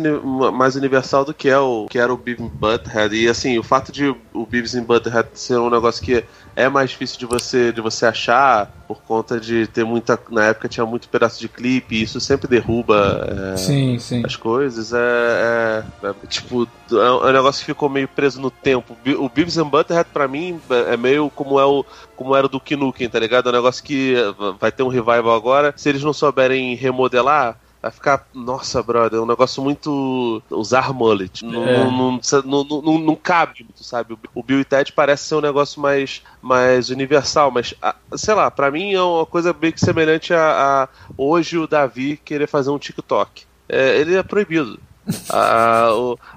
S3: mais universal do que, é o, que era o Beavis and Butthead. E assim, o fato de o Beavis and Butthead ser um negócio que é mais difícil de você, de você achar por conta de ter muita. Na época tinha muito pedaço de clipe, e isso sempre derruba é,
S1: sim, sim.
S3: as coisas. É, é, é tipo, é um é negócio que ficou meio preso no tempo. O Beavis and Butthead, pra mim, é meio como, é o, como era o Duke Nukem, tá ligado? É um negócio que vai ter um revival agora. Se eles não souberem remodelar, Vai ficar, nossa, brother, é um negócio muito. usar mullet. Não, é. não, não, não, não, cabe muito, sabe? O Bill e Ted parece ser um negócio mais, mais universal, mas, sei lá, para mim é uma coisa bem semelhante a, a, hoje o Davi querer fazer um TikTok. É, ele é proibido. A,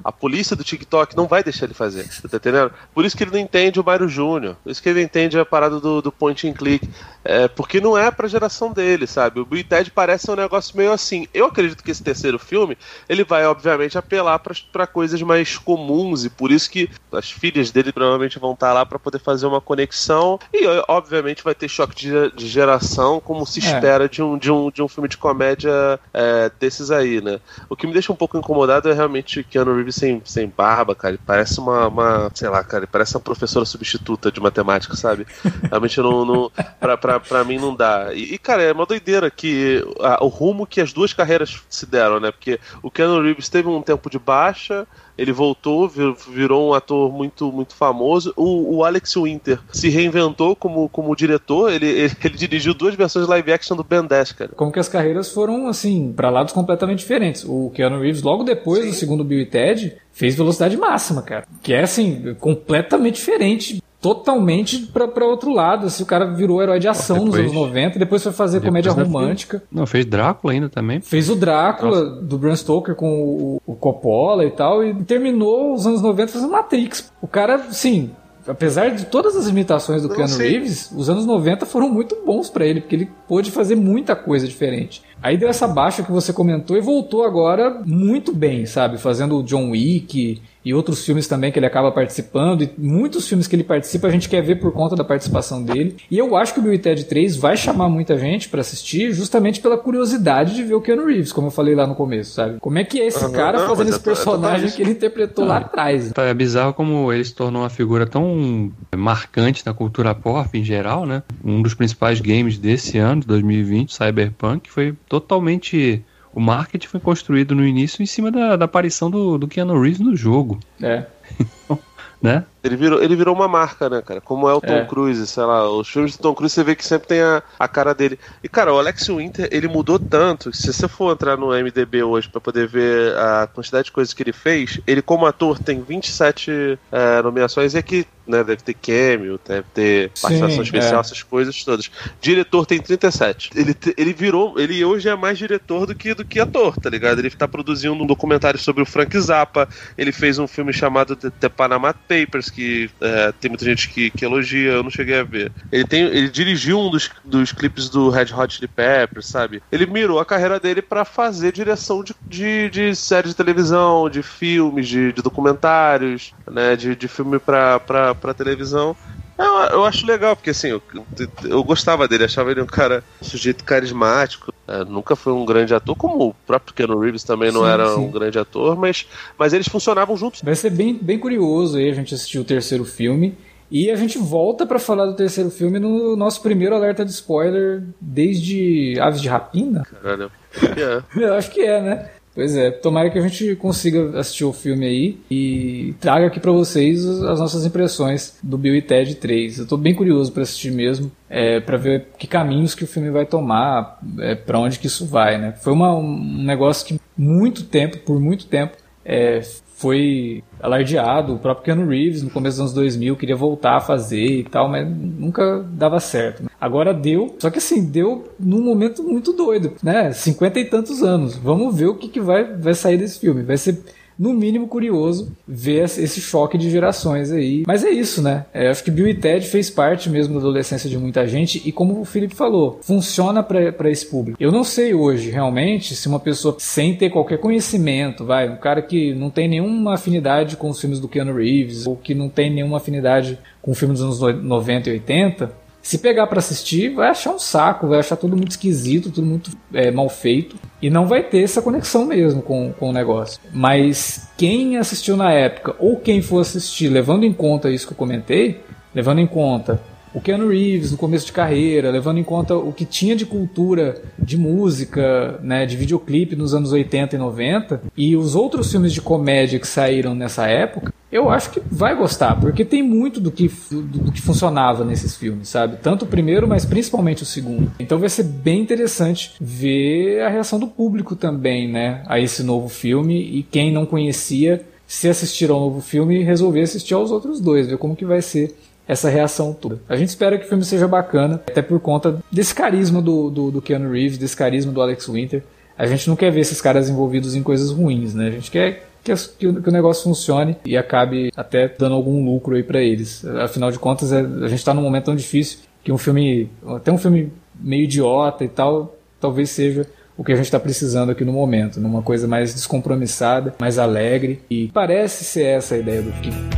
S3: a, polícia do TikTok não vai deixar ele fazer, tá entendendo? Por isso que ele não entende o Mario Júnior, por isso que ele não entende a parada do, do point and click, é, porque não é pra geração dele, sabe? O Bill Ted parece um negócio meio assim. Eu acredito que esse terceiro filme, ele vai obviamente apelar para coisas mais comuns e por isso que as filhas dele provavelmente vão estar tá lá para poder fazer uma conexão e obviamente vai ter choque de, de geração, como se é. espera de um, de, um, de um filme de comédia é, desses aí, né? O que me deixa um pouco incomodado incomodado é realmente Keanu Reeves sem, sem barba, cara. Ele parece uma, uma, sei lá, cara, ele parece uma professora substituta de matemática, sabe? Realmente não, não pra, pra, pra mim não dá. E, e cara, é uma doideira que a, o rumo que as duas carreiras se deram, né? Porque o Keanu Reeves teve um tempo de baixa, ele voltou, virou um ator muito, muito famoso. O, o Alex Winter se reinventou como, como diretor. Ele, ele, ele, dirigiu duas versões live action do Ben 10, cara.
S1: Como que as carreiras foram, assim, para lados completamente diferentes. O Keanu Reeves, logo depois Sim. do segundo Bill e Ted, fez velocidade máxima, cara. Que é, assim, completamente diferente totalmente para outro lado. Assim, o cara virou herói de ação depois, nos anos 90, depois foi fazer comédia romântica.
S2: Não, fez Drácula ainda também.
S1: Fez o Drácula Nossa. do Bram Stoker com o, o, Coppola e tal, e terminou os anos 90 fazendo Matrix. O cara, sim, apesar de todas as limitações do Keanu Reeves, os anos 90 foram muito bons para ele, porque ele pôde fazer muita coisa diferente. Aí deu essa baixa que você comentou e voltou agora muito bem, sabe? Fazendo o John Wick e outros filmes também que ele acaba participando. E muitos filmes que ele participa a gente quer ver por conta da participação dele. E eu acho que o Bill e Ted 3 vai chamar muita gente para assistir justamente pela curiosidade de ver o Keanu Reeves, como eu falei lá no começo, sabe? Como é que é esse cara não, fazendo esse personagem que ele interpretou lá atrás?
S2: É bizarro como ele se tornou uma figura tão marcante na cultura pop em geral, né? Um dos principais games desse ano, de 2020, Cyberpunk, foi totalmente o marketing foi construído no início em cima da, da aparição do, do Keanu Reeves no jogo.
S1: É.
S2: né?
S3: Ele virou, ele virou uma marca, né, cara? Como é o Tom é. Cruise, sei lá, os filmes do Tom Cruise você vê que sempre tem a, a cara dele. E, cara, o Alex Winter, ele mudou tanto, se você for entrar no MDB hoje para poder ver a quantidade de coisas que ele fez, ele como ator tem 27 é, nomeações e aqui né? Deve ter cameo, deve ter participação especial, é. essas coisas todas. Diretor tem 37. Ele, ele virou. Ele hoje é mais diretor do que, do que ator, tá ligado? Ele tá produzindo um documentário sobre o Frank Zappa. Ele fez um filme chamado The, The Panama Papers, que é, tem muita gente que, que elogia, eu não cheguei a ver. Ele, tem, ele dirigiu um dos, dos clipes do Red Hot Chili Peppers, sabe? Ele mirou a carreira dele para fazer direção de, de, de séries de televisão, de filmes, de, de documentários, né? De, de filme pra televisão. Eu, eu acho legal, porque assim, eu, eu gostava dele, achava ele um cara, um sujeito carismático. É, nunca foi um grande ator, como o próprio Keanu Reeves também não sim, era sim. um grande ator, mas, mas eles funcionavam juntos.
S1: Vai ser bem, bem curioso aí a gente assistir o terceiro filme. E a gente volta para falar do terceiro filme no nosso primeiro alerta de spoiler desde Aves de Rapina.
S3: Caralho.
S1: Eu acho que é, né? Pois é, tomara que a gente consiga assistir o filme aí e traga aqui para vocês as nossas impressões do Bill e Ted 3. Eu tô bem curioso para assistir mesmo, é, para ver que caminhos que o filme vai tomar, é, para onde que isso vai, né? Foi uma, um negócio que muito tempo, por muito tempo, é, foi alardeado. O próprio Keanu Reeves, no começo dos anos 2000, queria voltar a fazer e tal, mas nunca dava certo. Agora deu, só que assim, deu num momento muito doido, né? Cinquenta e tantos anos. Vamos ver o que, que vai, vai sair desse filme. Vai ser no mínimo curioso ver esse choque de gerações aí. Mas é isso, né? É, acho que Bill e Ted fez parte mesmo da adolescência de muita gente e como o Felipe falou, funciona para esse público. Eu não sei hoje realmente se uma pessoa sem ter qualquer conhecimento, vai, um cara que não tem nenhuma afinidade com os filmes do Keanu Reeves ou que não tem nenhuma afinidade com filmes dos anos 90 e 80, se pegar para assistir, vai achar um saco, vai achar tudo muito esquisito, tudo muito é, mal feito. E não vai ter essa conexão mesmo com, com o negócio. Mas quem assistiu na época, ou quem for assistir, levando em conta isso que eu comentei, levando em conta o Keanu Reeves no começo de carreira, levando em conta o que tinha de cultura de música, né, de videoclipe nos anos 80 e 90, e os outros filmes de comédia que saíram nessa época, eu acho que vai gostar, porque tem muito do que, do, do, que funcionava nesses filmes, sabe? Tanto o primeiro, mas principalmente o segundo. Então vai ser bem interessante ver a reação do público também, né, a esse novo filme, e quem não conhecia, se assistir ao novo filme, resolver assistir aos outros dois, ver como que vai ser essa reação toda. A gente espera que o filme seja bacana, até por conta desse carisma do, do, do Keanu Reeves, desse carisma do Alex Winter. A gente não quer ver esses caras envolvidos em coisas ruins, né? A gente quer que, que, o, que o negócio funcione e acabe até dando algum lucro aí para eles. Afinal de contas, é, a gente está num momento tão difícil que um filme, até um filme meio idiota e tal, talvez seja o que a gente está precisando aqui no momento, numa coisa mais descompromissada, mais alegre e parece ser essa a ideia do filme.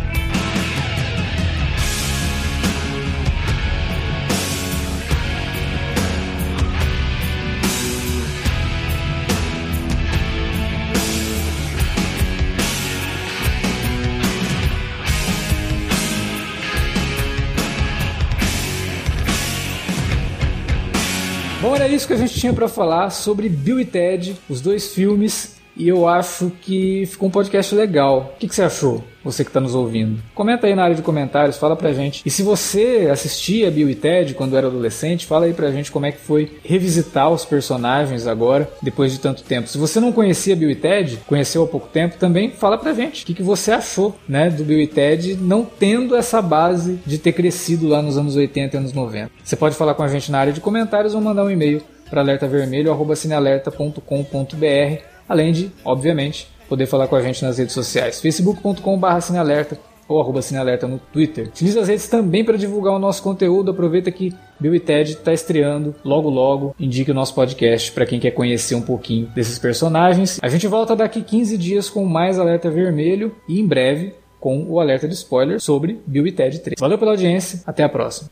S1: Isso que a gente tinha para falar sobre Bill e Ted, os dois filmes, e eu acho que ficou um podcast legal. O que, que você achou? Você que está nos ouvindo. Comenta aí na área de comentários, fala pra gente. E se você assistia Bill e Ted quando era adolescente, fala aí pra gente como é que foi revisitar os personagens agora, depois de tanto tempo. Se você não conhecia Bill e Ted, conheceu há pouco tempo, também fala pra gente o que, que você achou né, do Bill e Ted não tendo essa base de ter crescido lá nos anos 80 e anos 90. Você pode falar com a gente na área de comentários ou mandar um e-mail para alertavermelho.cinealerta.com.br, além de, obviamente, poder falar com a gente nas redes sociais, facebook.com.br cinealerta ou arroba no Twitter. Utilize as redes também para divulgar o nosso conteúdo. Aproveita que Bill e Ted está estreando logo logo. Indique o nosso podcast para quem quer conhecer um pouquinho desses personagens. A gente volta daqui 15 dias com mais Alerta Vermelho e em breve com o alerta de spoiler sobre Bill e Ted 3. Valeu pela audiência, até a próxima.